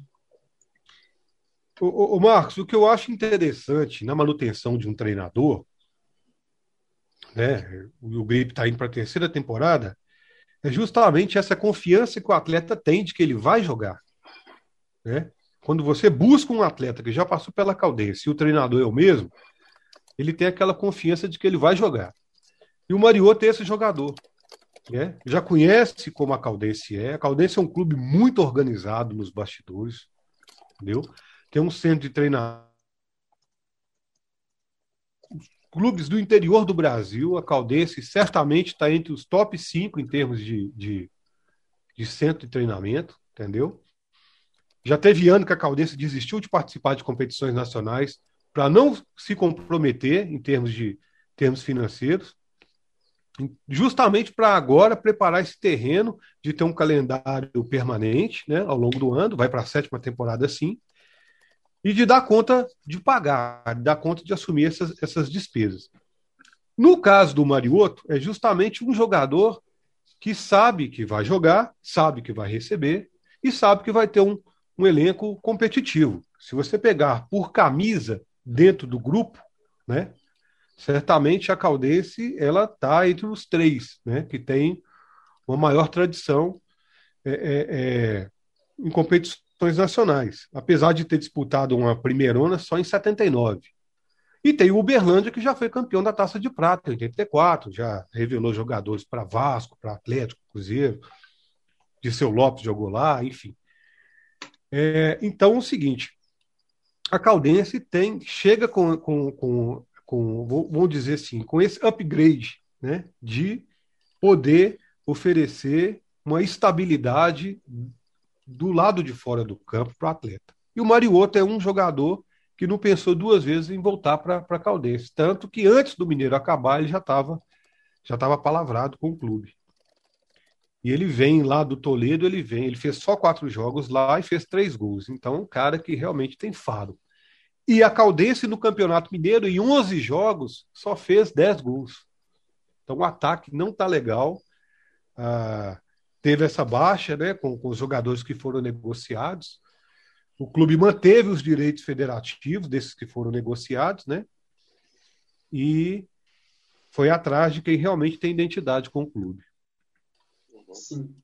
O, o Marcos, o que eu acho interessante na manutenção de um treinador né, o Gripe está indo para a terceira temporada, é justamente essa confiança que o atleta tem de que ele vai jogar. Né? Quando você busca um atleta que já passou pela Caldense e o treinador é o mesmo, ele tem aquela confiança de que ele vai jogar. E o Mariotto é esse jogador. Né? Já conhece como a Caldense é. A Caldense é um clube muito organizado nos bastidores. Entendeu? Tem um centro de treinamento clubes do interior do Brasil, a Caldense certamente está entre os top 5 em termos de, de, de, centro de treinamento, entendeu? Já teve ano que a Caldense desistiu de participar de competições nacionais para não se comprometer em termos de termos financeiros, justamente para agora preparar esse terreno de ter um calendário permanente né, ao longo do ano, vai para a sétima temporada sim, e de dar conta de pagar, de dar conta de assumir essas, essas despesas. No caso do Mariotto, é justamente um jogador que sabe que vai jogar, sabe que vai receber e sabe que vai ter um, um elenco competitivo. Se você pegar por camisa dentro do grupo, né, certamente a Caldense ela está entre os três, né, que tem uma maior tradição é, é, é, em competições nacionais, apesar de ter disputado uma primeirona só em 79. E tem o Uberlândia, que já foi campeão da Taça de Prata em 84, já revelou jogadores para Vasco, para Atlético, Cruzeiro, Disseu Lopes jogou lá, enfim. É, então, é o seguinte, a Caldense tem, chega com, com, com, com, vamos dizer assim, com esse upgrade né, de poder oferecer uma estabilidade do lado de fora do campo para o atleta. E o Mariotto é um jogador que não pensou duas vezes em voltar para a Caldense. Tanto que antes do Mineiro acabar, ele já estava já tava palavrado com o clube. E ele vem lá do Toledo, ele vem, ele fez só quatro jogos lá e fez três gols. Então, um cara que realmente tem faro. E a Caldense no Campeonato Mineiro, em 11 jogos, só fez 10 gols. Então, o ataque não está legal. Ah, teve essa baixa né, com, com os jogadores que foram negociados. O clube manteve os direitos federativos desses que foram negociados, né? E foi atrás de quem realmente tem identidade com o clube. Sim.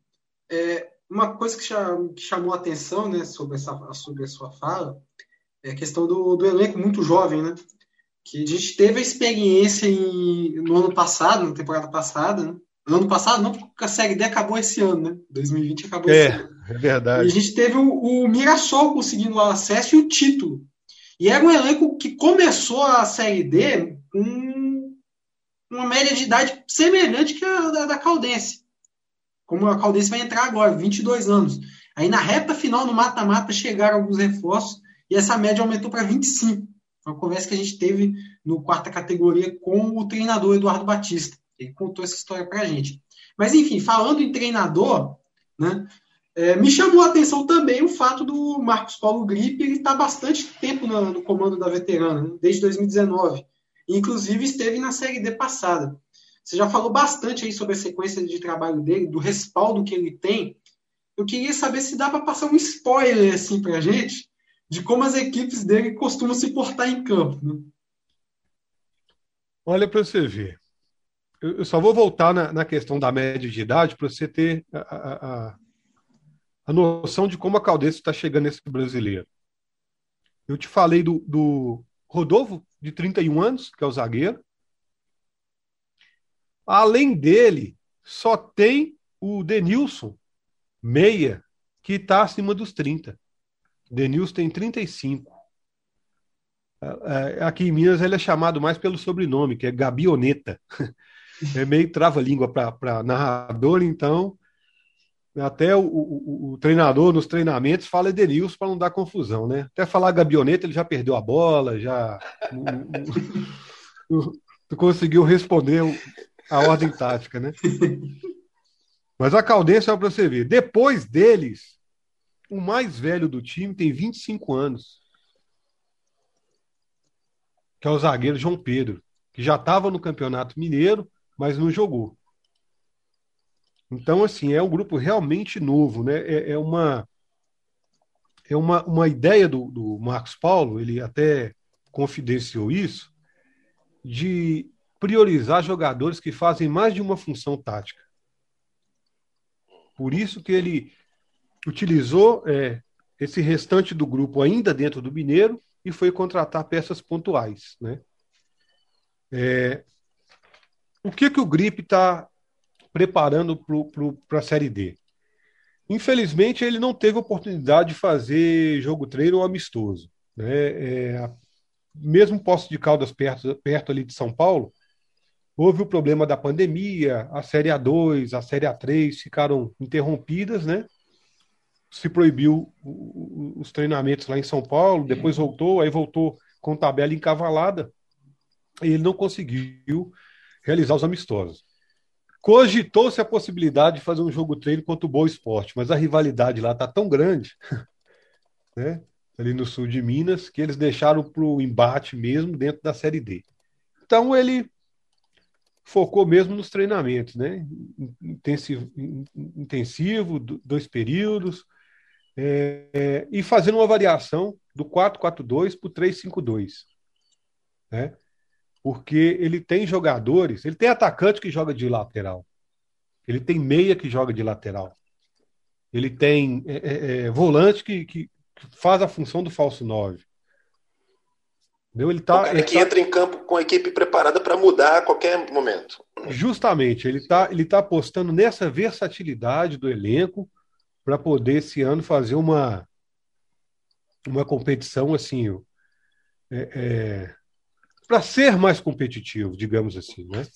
É, uma coisa que, chamou a atenção né, sobre, essa, sobre a sua fala é a questão do, do elenco muito jovem, né? que a gente teve a experiência em, no ano passado, na temporada passada, né? No ano passado, não, porque a Série D acabou esse ano, né? 2020 acabou é, esse ano. É verdade. E a gente teve o, o Mirassol conseguindo o acesso e o título. E era um elenco que começou a Série D com uma média de idade semelhante que a da, da Caldense. Como a Caldense vai entrar agora, 22 anos. Aí na reta final, no mata-mata, chegaram alguns reforços e essa média aumentou para 25. Foi uma conversa que a gente teve no quarta categoria com o treinador Eduardo Batista. Ele contou essa história para a gente. Mas, enfim, falando em treinador, né, é, me chamou a atenção também o fato do Marcos Paulo Gripe ele está bastante tempo no, no, comando da veterana, né, desde 2019. Inclusive esteve na Série D passada. Você já falou bastante aí sobre a sequência de trabalho dele, do respaldo que ele tem. Eu queria saber se dá para passar um spoiler assim para a gente de como as equipes dele costumam se portar em campo. Né? Olha para você ver eu só vou voltar na, na questão da média de idade para você ter a, a, a, noção de como a Caldense está chegando nesse brasileiro. Eu te falei do, do Rodolfo, de 31 anos, que é o zagueiro. Além dele, só tem o Denilson, meia, que está acima dos 30. Denilson tem 35. É, é, aqui em Minas ele é chamado mais pelo sobrenome, que é Gabioneta. (laughs) é meio trava-língua para narrador, então até o, o, o, treinador nos treinamentos fala Edenilson para não dar confusão, né? Até falar Gabioneta, ele já perdeu a bola, já não, conseguiu responder a ordem tática, né? Mas a Caldense é para você ver. Depois deles, o mais velho do time tem 25 anos. Que é o zagueiro João Pedro, que já estava no Campeonato Mineiro mas não jogou. Então, assim, é um grupo realmente novo, né? É, é uma é uma, uma ideia do, do Marcos Paulo, ele até confidenciou isso, de priorizar jogadores que fazem mais de uma função tática. Por isso que ele utilizou é, esse restante do grupo ainda dentro do Mineiro e foi contratar peças pontuais, né? É, o que, que o Grip está preparando para a Série D? Infelizmente, ele não teve oportunidade de fazer jogo treino ou amistoso. Né? É, mesmo Poço de Caldas perto, perto ali de São Paulo, houve o problema da pandemia, a Série A2, a Série A3 ficaram interrompidas, né? Se proibiu os treinamentos lá em São Paulo, depois voltou, aí voltou com tabela encavalada, e ele não conseguiu realizar os amistosos. Cogitou-se a possibilidade de fazer um jogo treino contra o Boa Esporte, mas a rivalidade lá está tão grande, (laughs) né, ali no sul de Minas, que eles deixaram para o embate mesmo dentro da Série D. Então ele focou mesmo nos treinamentos, né? Intensivo, intensivo dois períodos, é, é, e fazendo uma variação do 4-4-2 para o 3-5-2. Né? Porque ele tem jogadores, ele tem atacante que joga de lateral, ele tem meia que joga de lateral, ele tem é, é, é volante que, que, faz a função do falso 9. Entendeu? Ele tá, o cara ele que tá... entra em campo com a equipe preparada para mudar a qualquer momento. Justamente, ele está ele tá apostando nessa versatilidade do elenco para poder esse ano fazer uma, uma competição assim. É, é, para ser mais competitivo, digamos assim, né?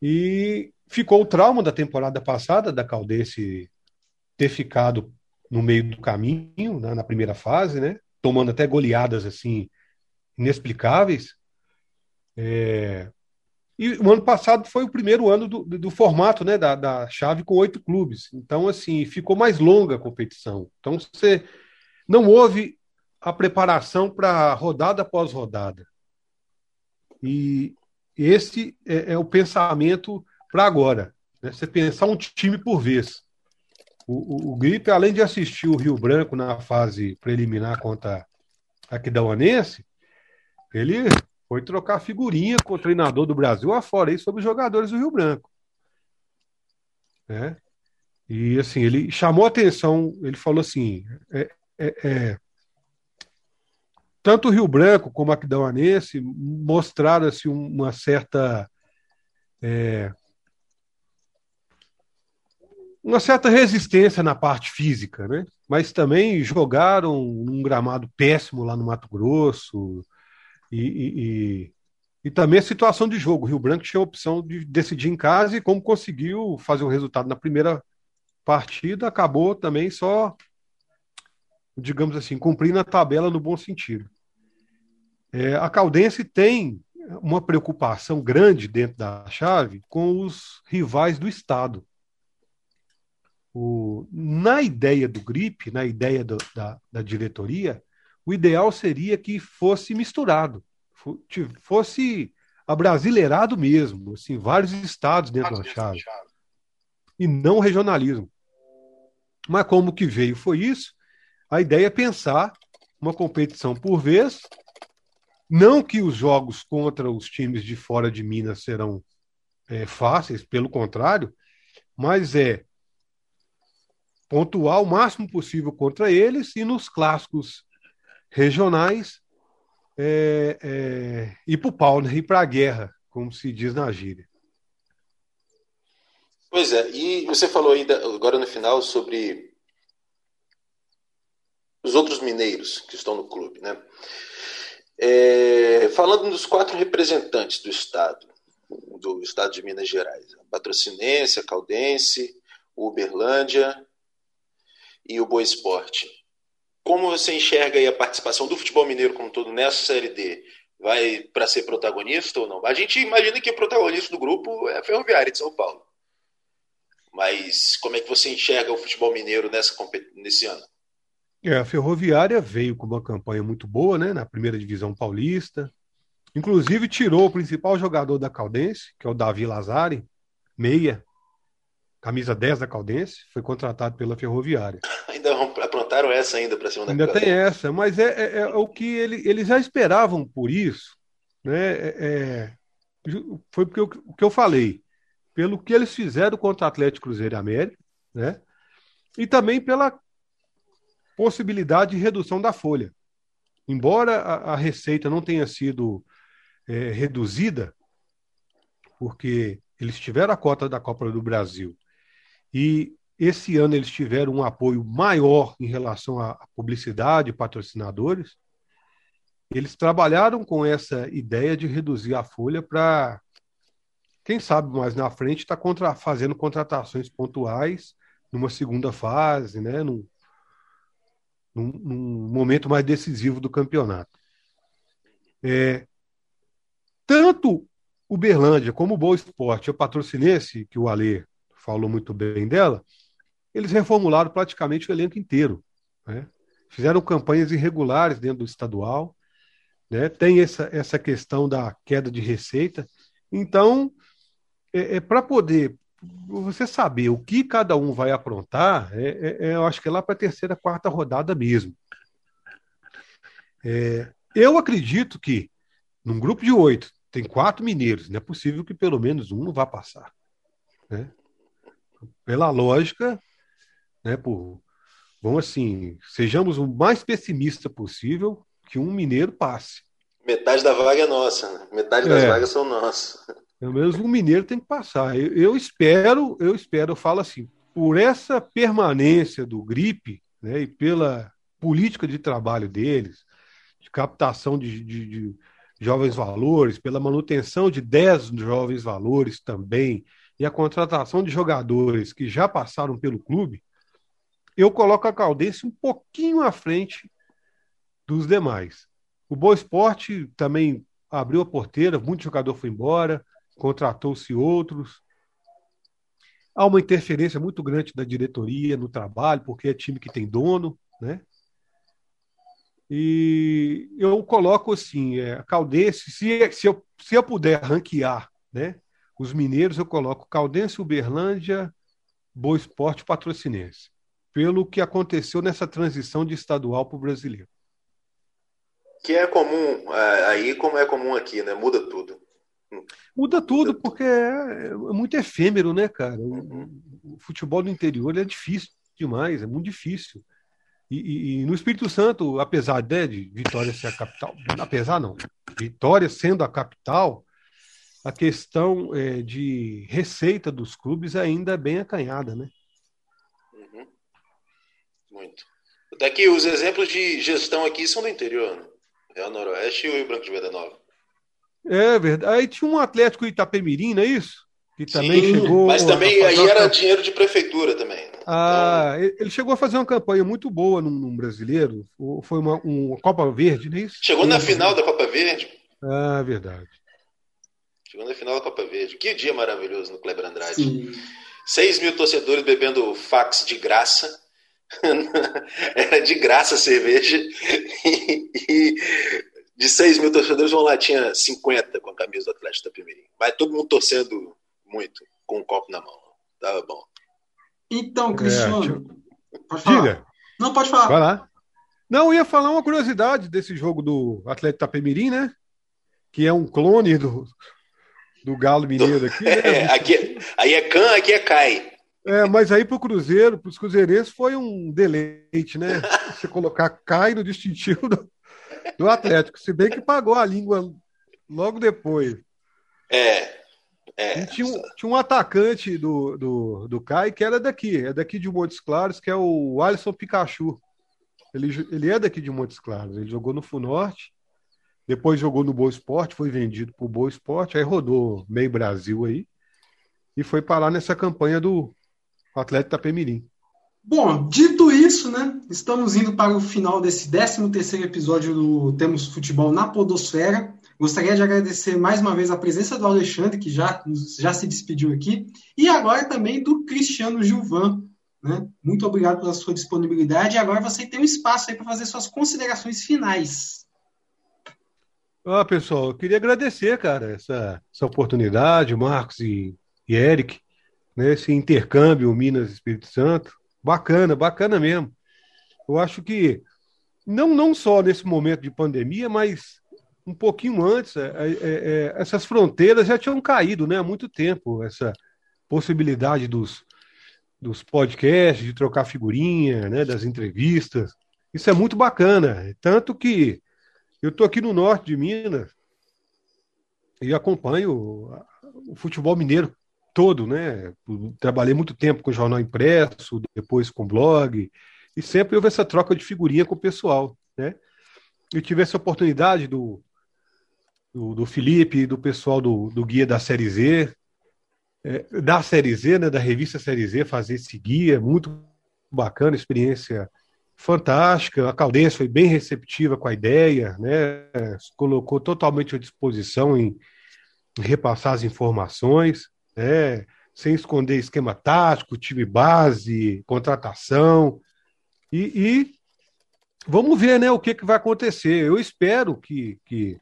E ficou o trauma da temporada passada da Caldense ter ficado no meio do caminho, né, na primeira fase, né? Tomando até goleadas assim inexplicáveis. É... E o ano passado foi o primeiro ano do, do, formato, né, da, da chave com oito clubes. Então, assim, ficou mais longa a competição. Então, você não houve a preparação para rodada após rodada. E esse é, é o pensamento para agora. Né? Você pensar um time por vez. O, o, o Gripe, além de assistir o Rio Branco na fase preliminar contra a Aquidauanense, ele foi trocar figurinha com o treinador do Brasil afora aí sobre os jogadores do Rio Branco. Né? E assim, ele chamou atenção, ele falou assim: é, é, é tanto o Rio Branco como a Aquidauanense mostraram assim, uma certa é, uma certa resistência na parte física, né? Mas também jogaram num gramado péssimo lá no Mato Grosso e, e, e, e também a situação de jogo. O Rio Branco tinha a opção de decidir em casa e como conseguiu fazer o resultado na primeira partida, acabou também só, digamos assim, cumprindo a tabela no bom sentido. É, a Caldense tem uma preocupação grande dentro da chave com os rivais do Estado. O, na ideia do GRIP, na ideia do, da, da diretoria, o ideal seria que fosse misturado, fosse abrasileirado mesmo, assim, vários estados dentro da chave, e não regionalismo. Mas como que veio foi isso, a ideia é pensar uma competição por vez, não que os jogos contra os times de fora de Minas serão é, fáceis, pelo contrário, mas é pontuar o máximo possível contra eles e nos clássicos regionais é, é, ir para o pau, né? ir para a guerra, como se diz na gíria. Pois é, e você falou ainda agora no final sobre os outros mineiros que estão no clube, né? É, falando dos quatro representantes do estado, do estado de Minas Gerais, a Patrocinense, a Caldense, Uberlândia e o Boa Esporte. Como você enxerga a participação do futebol mineiro como todo nessa Série D? Vai para ser protagonista ou não? A gente imagina que o protagonista do grupo é a Ferroviária de São Paulo. Mas como é que você enxerga o futebol mineiro nessa, nesse ano? É, a Ferroviária veio com uma campanha muito boa né, na primeira divisão paulista. Inclusive tirou o principal jogador da Caldense, que é o Davi Lazari, meia, camisa 10 da Caldense, foi contratado pela Ferroviária. (laughs) Ainda aprontaram essa ainda para cima da Ainda tem essa, mas é, é, é, o que ele, eles já esperavam por isso, né? É, é foi porque eu, o que eu falei, pelo que eles fizeram contra o Atlético Cruzeiro e América, né? E também pela possibilidade de redução da folha. Embora a, a receita não tenha sido é, reduzida, porque eles tiveram a cota da Copa do Brasil e esse ano eles tiveram um apoio maior em relação à publicidade, patrocinadores. Eles trabalharam com essa ideia de reduzir a folha para, quem sabe mais na frente, estar tá contra, fazendo contratações pontuais numa segunda fase, né, num, num, num momento mais decisivo do campeonato. É, tanto o Berlândia como o Boa Esporte, o patrocinense, que o Alê falou muito bem dela, eles reformularam praticamente o elenco inteiro. Né? Fizeram campanhas irregulares dentro do estadual, né? tem essa, essa questão da queda de receita. Então, é, é para poder você saber o que cada um vai aprontar, é, é, é eu acho que é lá para a terceira, quarta rodada mesmo. É, eu acredito que num grupo de oito tem quatro mineiros, não é possível que pelo menos um não vá passar. Né? pela lógica, né, por, vamos assim, sejamos o mais pessimista possível que um mineiro passe. Metade da vaga é nossa, né? metade das é, vagas são nossas. Pelo menos um mineiro tem que passar. Eu, eu, espero, eu espero, eu falo assim, por essa permanência do gripe, né, e pela política de trabalho deles, de captação de, de, de jovens valores, pela manutenção de 10 jovens valores também, e a contratação de jogadores que já passaram pelo clube, eu coloco a Caldense um pouquinho à frente dos demais. O Boa Esporte também abriu a porteira, muito jogador foi embora, contratou-se outros. Há uma interferência muito grande da diretoria no trabalho, porque é time que tem dono, né? E eu coloco assim, é, Caldense, se, se, eu, se eu puder ranquear, né? Os mineiros eu coloco Caldense, Uberlândia, Boa Esporte Patrocinense, pelo que aconteceu nessa transição de estadual para o brasileiro. Que é comum é, aí, como é comum aqui, né? Muda tudo. Muda tudo porque é, é muito efêmero, né, cara? O, o futebol do interior é difícil demais, é muito difícil. E, e, e, no Espírito Santo, apesar de, de Vitória ser a capital, apesar não, Vitória sendo a capital, a questão é, de receita dos clubes ainda é bem acanhada, né? Uhum. Muito. Daqui, os exemplos de gestão aqui são do interior, né? Real Noroeste e o Rio Branco de Venda Nova. É verdade. Aí tinha um Atlético Itapemirim, não é isso? Que também Sim, chegou. Mas também aí era dinheiro de prefeitura também. Né? Ah, então... ele chegou a fazer uma campanha muito boa num, num brasileiro. Foi uma, uma Copa Verde, não é isso? Chegou na final da Copa Verde. Ah, verdade. Chegou na final da Copa Verde. Que dia maravilhoso no Kleber Andrade. Sim. 6 mil torcedores bebendo fax de graça. (laughs) Era de graça a cerveja. (laughs) E, e de 6 mil torcedores, vão lá, tinha 50 com a camisa do Atlético da Primeirinha. Mas todo mundo torcendo muito, com um copo na mão. Tava bom. Então, Cristiano. É, pode falar. Diga. Não, pode falar. Vai lá. Não, eu ia falar uma curiosidade desse jogo do Atlético Tapemirim, né? Que é um clone do, do Galo Mineiro aqui. Né? (laughs) É, aqui é, aí é Can, aqui é Cai. É, mas aí pro Cruzeiro, pros Cruzeirenses foi um deleite, né? (laughs) Você colocar Cai no distintivo do, do Atlético, se bem que pagou a língua logo depois. É. é. tinha, um, tinha um atacante do, do, do Cai que era daqui, é daqui de Montes Claros, que é o Alisson Pikachu. Ele, ele é daqui de Montes Claros, ele jogou no Funorte, depois jogou no Boa Esporte, foi vendido para o Boa Esporte, aí rodou meio Brasil aí e foi parar nessa campanha do Atlético Tapemirim. Bom, dito isso, né, estamos indo para o final desse 13º episódio do Temos Futebol na Podosfera. Gostaria de agradecer mais uma vez a presença do Alexandre, que já, já se despediu aqui, e agora também do Cristiano Gilvan. Né? Muito obrigado pela sua disponibilidade. E agora você tem um espaço aí para fazer suas considerações finais. Ah, pessoal, eu queria agradecer, cara, essa, essa oportunidade, Marcos e, e Eric, né, esse intercâmbio Minas Espírito Santo. Bacana, bacana mesmo. Eu acho que não, não só nesse momento de pandemia, mas um pouquinho antes, é, é, é, essas fronteiras já tinham caído né, há muito tempo, essa possibilidade dos, dos podcasts, de trocar figurinha, né, das entrevistas. Isso é muito bacana. Tanto que eu estou aqui no norte de Minas e acompanho o futebol mineiro todo, né? Trabalhei muito tempo com jornal impresso, depois com blog, e sempre houve essa troca de figurinha com o pessoal, né? Eu tive essa oportunidade do, do, do Felipe do pessoal do, do guia da Série Z, é, da Série Z, né, da revista Série Z, fazer esse guia, muito bacana, experiência fantástica. A Caldense foi bem receptiva com a ideia, né, colocou totalmente à disposição em repassar as informações né? sem esconder esquema tático, time base, contratação. E, e, vamos ver né, o que, que vai acontecer. Eu espero que, que,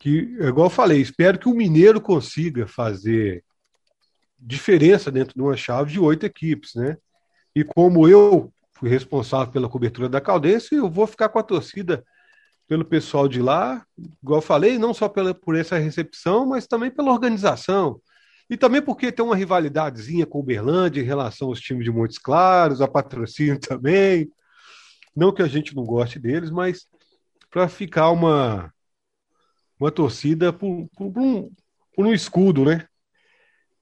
que, igual eu falei, espero que o Mineiro consiga fazer diferença dentro de uma chave de oito equipes. Né? E como eu fui responsável pela cobertura da Caldense, eu vou ficar com a torcida pelo pessoal de lá, igual eu falei, não só pela, por essa recepção, mas também pela organização, e também porque tem uma rivalidadezinha com o Uberlândia em relação aos times de Montes Claros, a patrocínio (laughs) também. Não que a gente não goste deles, mas para ficar uma, uma torcida por, por, por, um, por um escudo, né?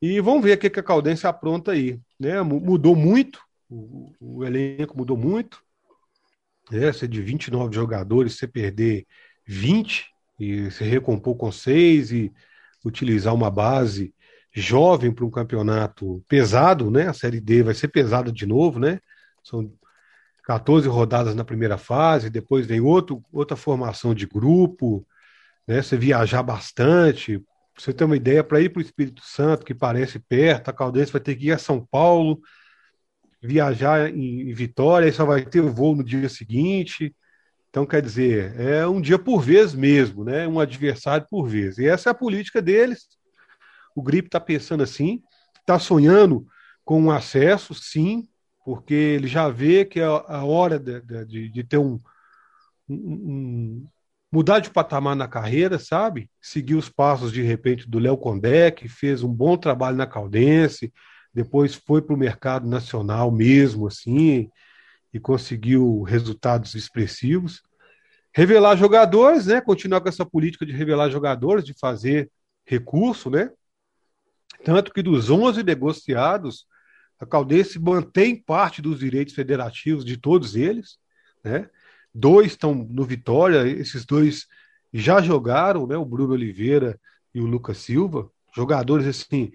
E vamos ver o que, a Caldense apronta aí. Né? Mudou muito, o, o elenco mudou muito. Né? Você de 29 jogadores, você perder 20 e se recompor com 6 e utilizar uma base jovem para um campeonato pesado, né? A Série D vai ser pesada de novo, né? São 14 rodadas na primeira fase, depois vem outro, outra formação de grupo, né? Você viajar bastante. Você ter uma ideia, para ir para o Espírito Santo, que parece perto, a Caldense vai ter que ir a São Paulo, viajar em, em Vitória, aí só vai ter o voo no dia seguinte. Então, quer dizer, é um dia por vez mesmo, né? Um adversário por vez. E essa é a política deles o Gripe está pensando assim, está sonhando com um acesso, sim, porque ele já vê que é a hora de, de, de ter um, um, um, mudar de patamar na carreira, sabe? Seguir os passos de repente do Léo Condé, que fez um bom trabalho na Caldense, depois foi para o mercado nacional mesmo, assim, e conseguiu resultados expressivos. Revelar jogadores, né? Continuar com essa política de revelar jogadores, de fazer recurso, né? Tanto que dos 11 negociados, a Caldense mantém parte dos direitos federativos de todos eles, né? Dois estão no Vitória, esses dois já jogaram, né? O Bruno Oliveira e o Lucas Silva, jogadores assim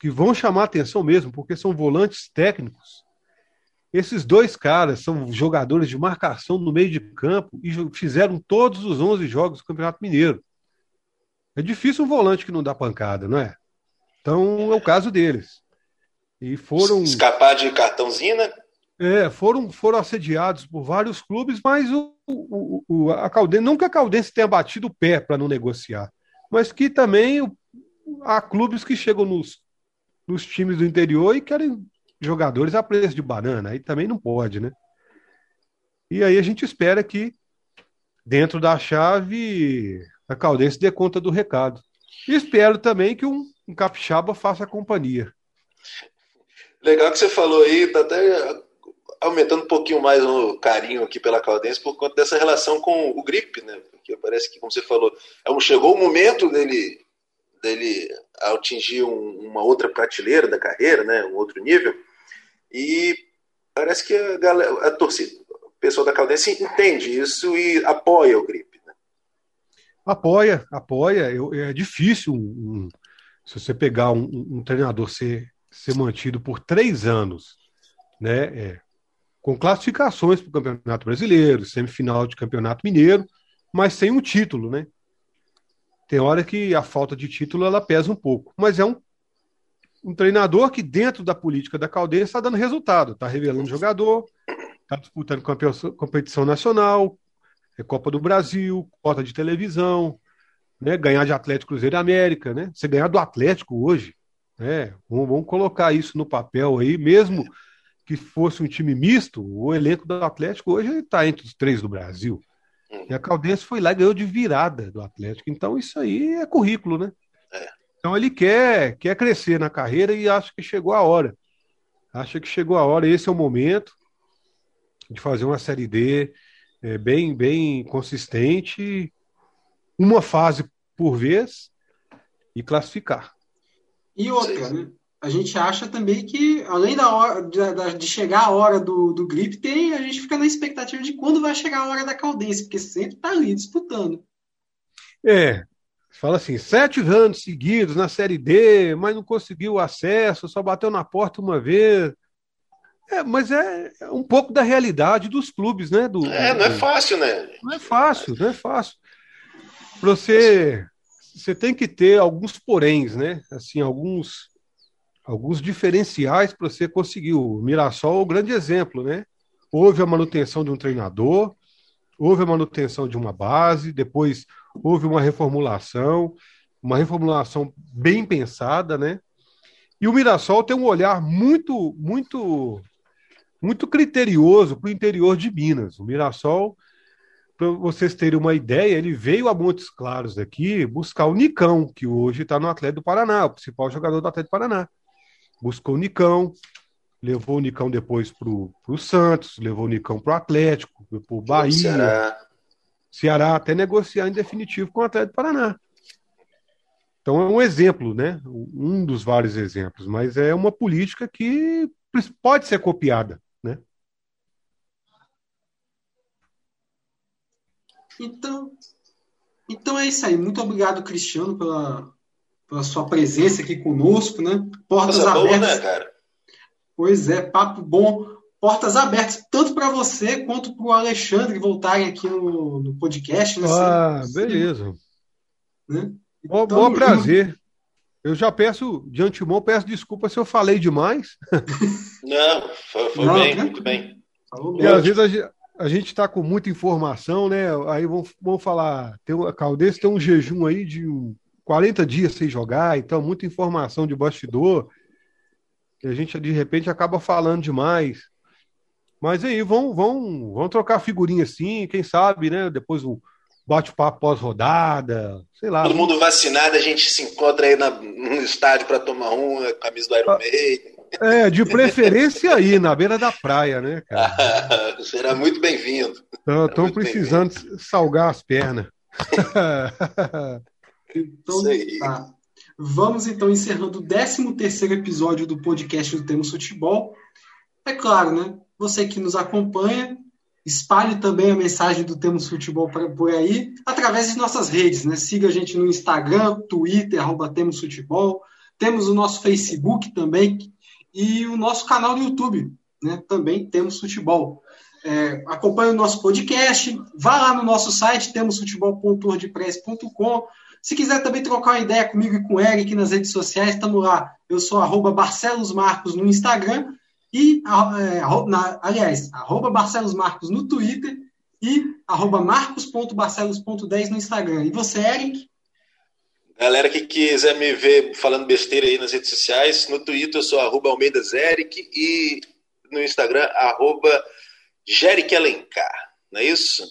que vão chamar atenção mesmo, porque são volantes técnicos. Esses dois caras são jogadores de marcação no meio de campo e fizeram todos os 11 jogos do Campeonato Mineiro. É difícil um volante que não dá pancada, não é? Então é o caso deles. E foram. Escapar de cartãozinho, né? É, foram, foram assediados por vários clubes, mas o, o, o a Caldense, não que a Caldense tenha batido o pé para não negociar, mas que também o, há clubes que chegam nos, nos times do interior e querem jogadores a preço de banana. Aí também não pode, né? E aí a gente espera que, dentro da chave, a Caldense dê conta do recado. E espero também que um, um capixaba faça companhia. Legal que você falou aí, tá até aumentando um pouquinho mais o carinho aqui pela Caldense por conta dessa relação com o Gripe, né? Porque parece que, como você falou, é chegou o momento dele, dele atingir um, uma outra prateleira da carreira, né? Um outro nível. E parece que a, galera, a torcida, o pessoal da Caldense entende isso e apoia o Gripe. Né? Apoia, apoia. É difícil um, se você pegar um, um, treinador ser, ser mantido por três anos, né? É, com classificações para o Campeonato Brasileiro, semifinal de Campeonato Mineiro, mas sem um título, né? Tem hora que a falta de título ela pesa um pouco, mas é um um treinador que, dentro da política da Caldeira, está dando resultado, está revelando jogador, está disputando competição nacional, é Copa do Brasil, cota de televisão, né, ganhar de Atlético Cruzeiro e América, né? Você ganhar do Atlético hoje, né? Vamos, vamos colocar isso no papel aí, mesmo que fosse um time misto, o elenco do Atlético hoje está entre os três do Brasil. E a Caldense foi lá e ganhou de virada do Atlético. Então, isso aí é currículo, né? Então ele quer, quer crescer na carreira e acha que chegou a hora. Acha que chegou a hora, esse é o momento de fazer uma série D é, bem, bem consistente, uma fase por vez e classificar. E outra, né? A gente acha também que, além da hora de, de chegar a hora do, do grip, tem, a gente fica na expectativa de quando vai chegar a hora da Caldense, porque sempre está ali disputando. É, Fala assim, sete anos seguidos na Série D, mas não conseguiu acesso, só bateu na porta uma vez. É, mas é, é um pouco da realidade dos clubes, né? Do, é, não é fácil, né? Não é fácil, não é fácil. Você, você tem que ter alguns poréns, né? Assim, alguns, alguns diferenciais para você conseguir. O Mirassol é o grande exemplo, né? Houve a manutenção de um treinador, houve a manutenção de uma base, depois houve uma reformulação, uma reformulação bem pensada, né? E o Mirassol tem um olhar muito, muito, muito criterioso para o interior de Minas. O Mirassol, para vocês terem uma ideia, ele veio a Montes Claros aqui buscar o Nicão, que hoje está no Atlético do Paraná, o principal jogador do Atlético do Paraná. Buscou o Nicão, levou o Nicão depois para o Santos, levou o Nicão para o Atlético, para o Bahia, Ceará. Ceará, até negociar em definitivo com o Atlético Paraná. Então é um exemplo, né? Um dos vários exemplos, mas é uma política que pode ser copiada, né? Então, então é isso aí. Muito obrigado, Cristiano, pela, pela sua presença aqui conosco, né? Portas Nossa, abertas. Boa, né, cara? Pois é, papo bom. Portas abertas, tanto para você quanto para o Alexandre voltarem aqui no, no podcast. Né? Ah, beleza. Né? Então, bom, prazer. Eu já peço, de antemão, peço desculpa se eu falei demais. (laughs) Não, foi, foi Não, bem, né? muito bem. E às vezes a, gente está com muita informação, né? Aí vamos, vamos falar, tem, a Caldense tem um jejum aí de 40 dias sem jogar, então muita informação de bastidor que a gente de repente acaba falando demais. Mas aí, vão, vão, vão trocar figurinha assim, quem sabe, né? Depois um bate-papo pós-rodada, sei lá. Todo mundo vacinado, a gente se encontra aí na, no estádio para tomar um, a camisa do Iron Maiden. É, de preferência aí, na beira da praia, né, cara? (laughs) será muito bem-vindo. Estão precisando bem salgar as pernas. (laughs) então, tá. Vamos então encerrando o 13 terceiro episódio do podcast do Temos Futebol. É claro, né? Você que nos acompanha, espalhe também a mensagem do Temos Futebol por aí, através de nossas redes, né? Siga a gente no Instagram, Twitter, arroba Temos Futebol. Temos o nosso Facebook também e o nosso canal do YouTube, né? Também Temos Futebol. É, acompanhe o nosso podcast, vá lá no nosso site, temosfutebol.wordpress.com. Se quiser também trocar uma ideia comigo e com o Eric nas redes sociais, estamos lá. Eu sou arroba Barcelos Marcos no Instagram e, é, na, aliás, arroba Barcelos Marcos no Twitter e arroba marcos.barcelos.10 no Instagram. E você, Eric? Galera que quiser me ver falando besteira aí nas redes sociais, no Twitter eu sou arroba Almeidas Eric e no Instagram, arroba Jerick Alencar, não é isso?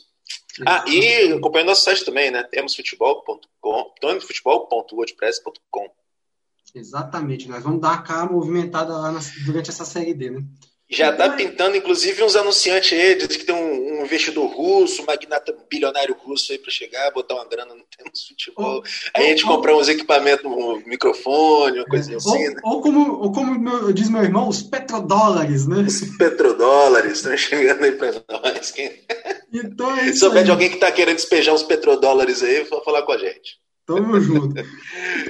Ah, e acompanha nosso site também, né? Temosfutebol.com, temosfutebol.wordpress.com. Exatamente, nós vamos dar a movimentada lá na, durante essa série D, né? Já está pintando, inclusive, uns anunciantes aí, diz que tem um, um, investidor russo, um magnata bilionário russo aí para chegar, botar uma grana no Temos Futebol. aí a gente comprar uns equipamentos, um microfone, uma coisa é, assim. Ou, né? ou, como, ou como meu, diz meu irmão, os petrodólares, né? Os petrodólares estão chegando aí para nós. Quem... Então é Se souber de alguém que está querendo despejar uns petrodólares aí, vou falar com a gente. Tamo junto.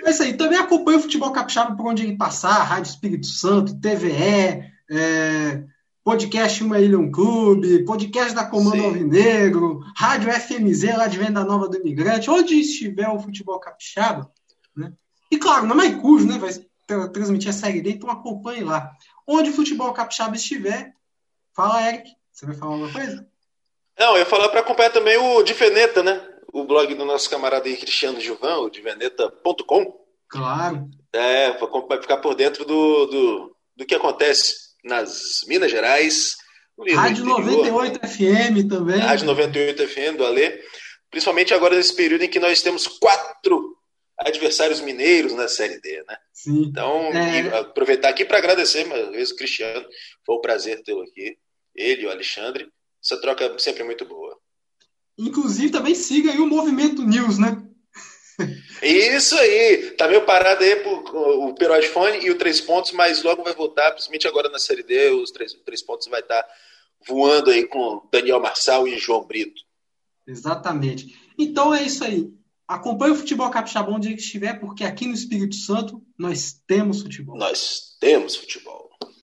É isso aí. Também acompanha o futebol capixaba por onde ele passar, Rádio Espírito Santo, TVE, é, podcast Uma Ilha Um Clube, podcast da Comando Alvinegro, Rádio FMZ lá de Venda Nova do Imigrante, onde estiver o futebol capixaba, né? E claro, na Maicujo, né? Vai transmitir a série D, então acompanhe lá. Onde o futebol capixaba estiver, fala, Eric. Você vai falar alguma coisa? Não, eu ia falar para acompanhar também o de Veneta, né? O blog do nosso camarada aí, Cristiano Gilvan, o de Veneta.com. Claro. É, vai ficar por dentro do, do, do que acontece nas Minas Gerais. Rádio interior, 98 FM também. Rádio 98 FM do Alê. Principalmente agora nesse período em que nós temos quatro adversários mineiros na Série D, né? Sim. Então, é... aproveitar aqui para agradecer mais vez o Cristiano. Foi um prazer tê-lo aqui. Ele e o Alexandre. Essa troca é sempre muito boa. Inclusive, também siga aí o Movimento News, né? Isso aí, tá meio parado aí por, o Peroidfone e o Três Pontos, mas logo vai voltar, principalmente agora na Série D, os Três, três Pontos vai estar tá voando aí com Daniel Marçal e João Brito. Exatamente. Então é isso aí. Acompanhe o futebol capixaba onde estiver, porque aqui no Espírito Santo nós temos futebol. Nós temos futebol.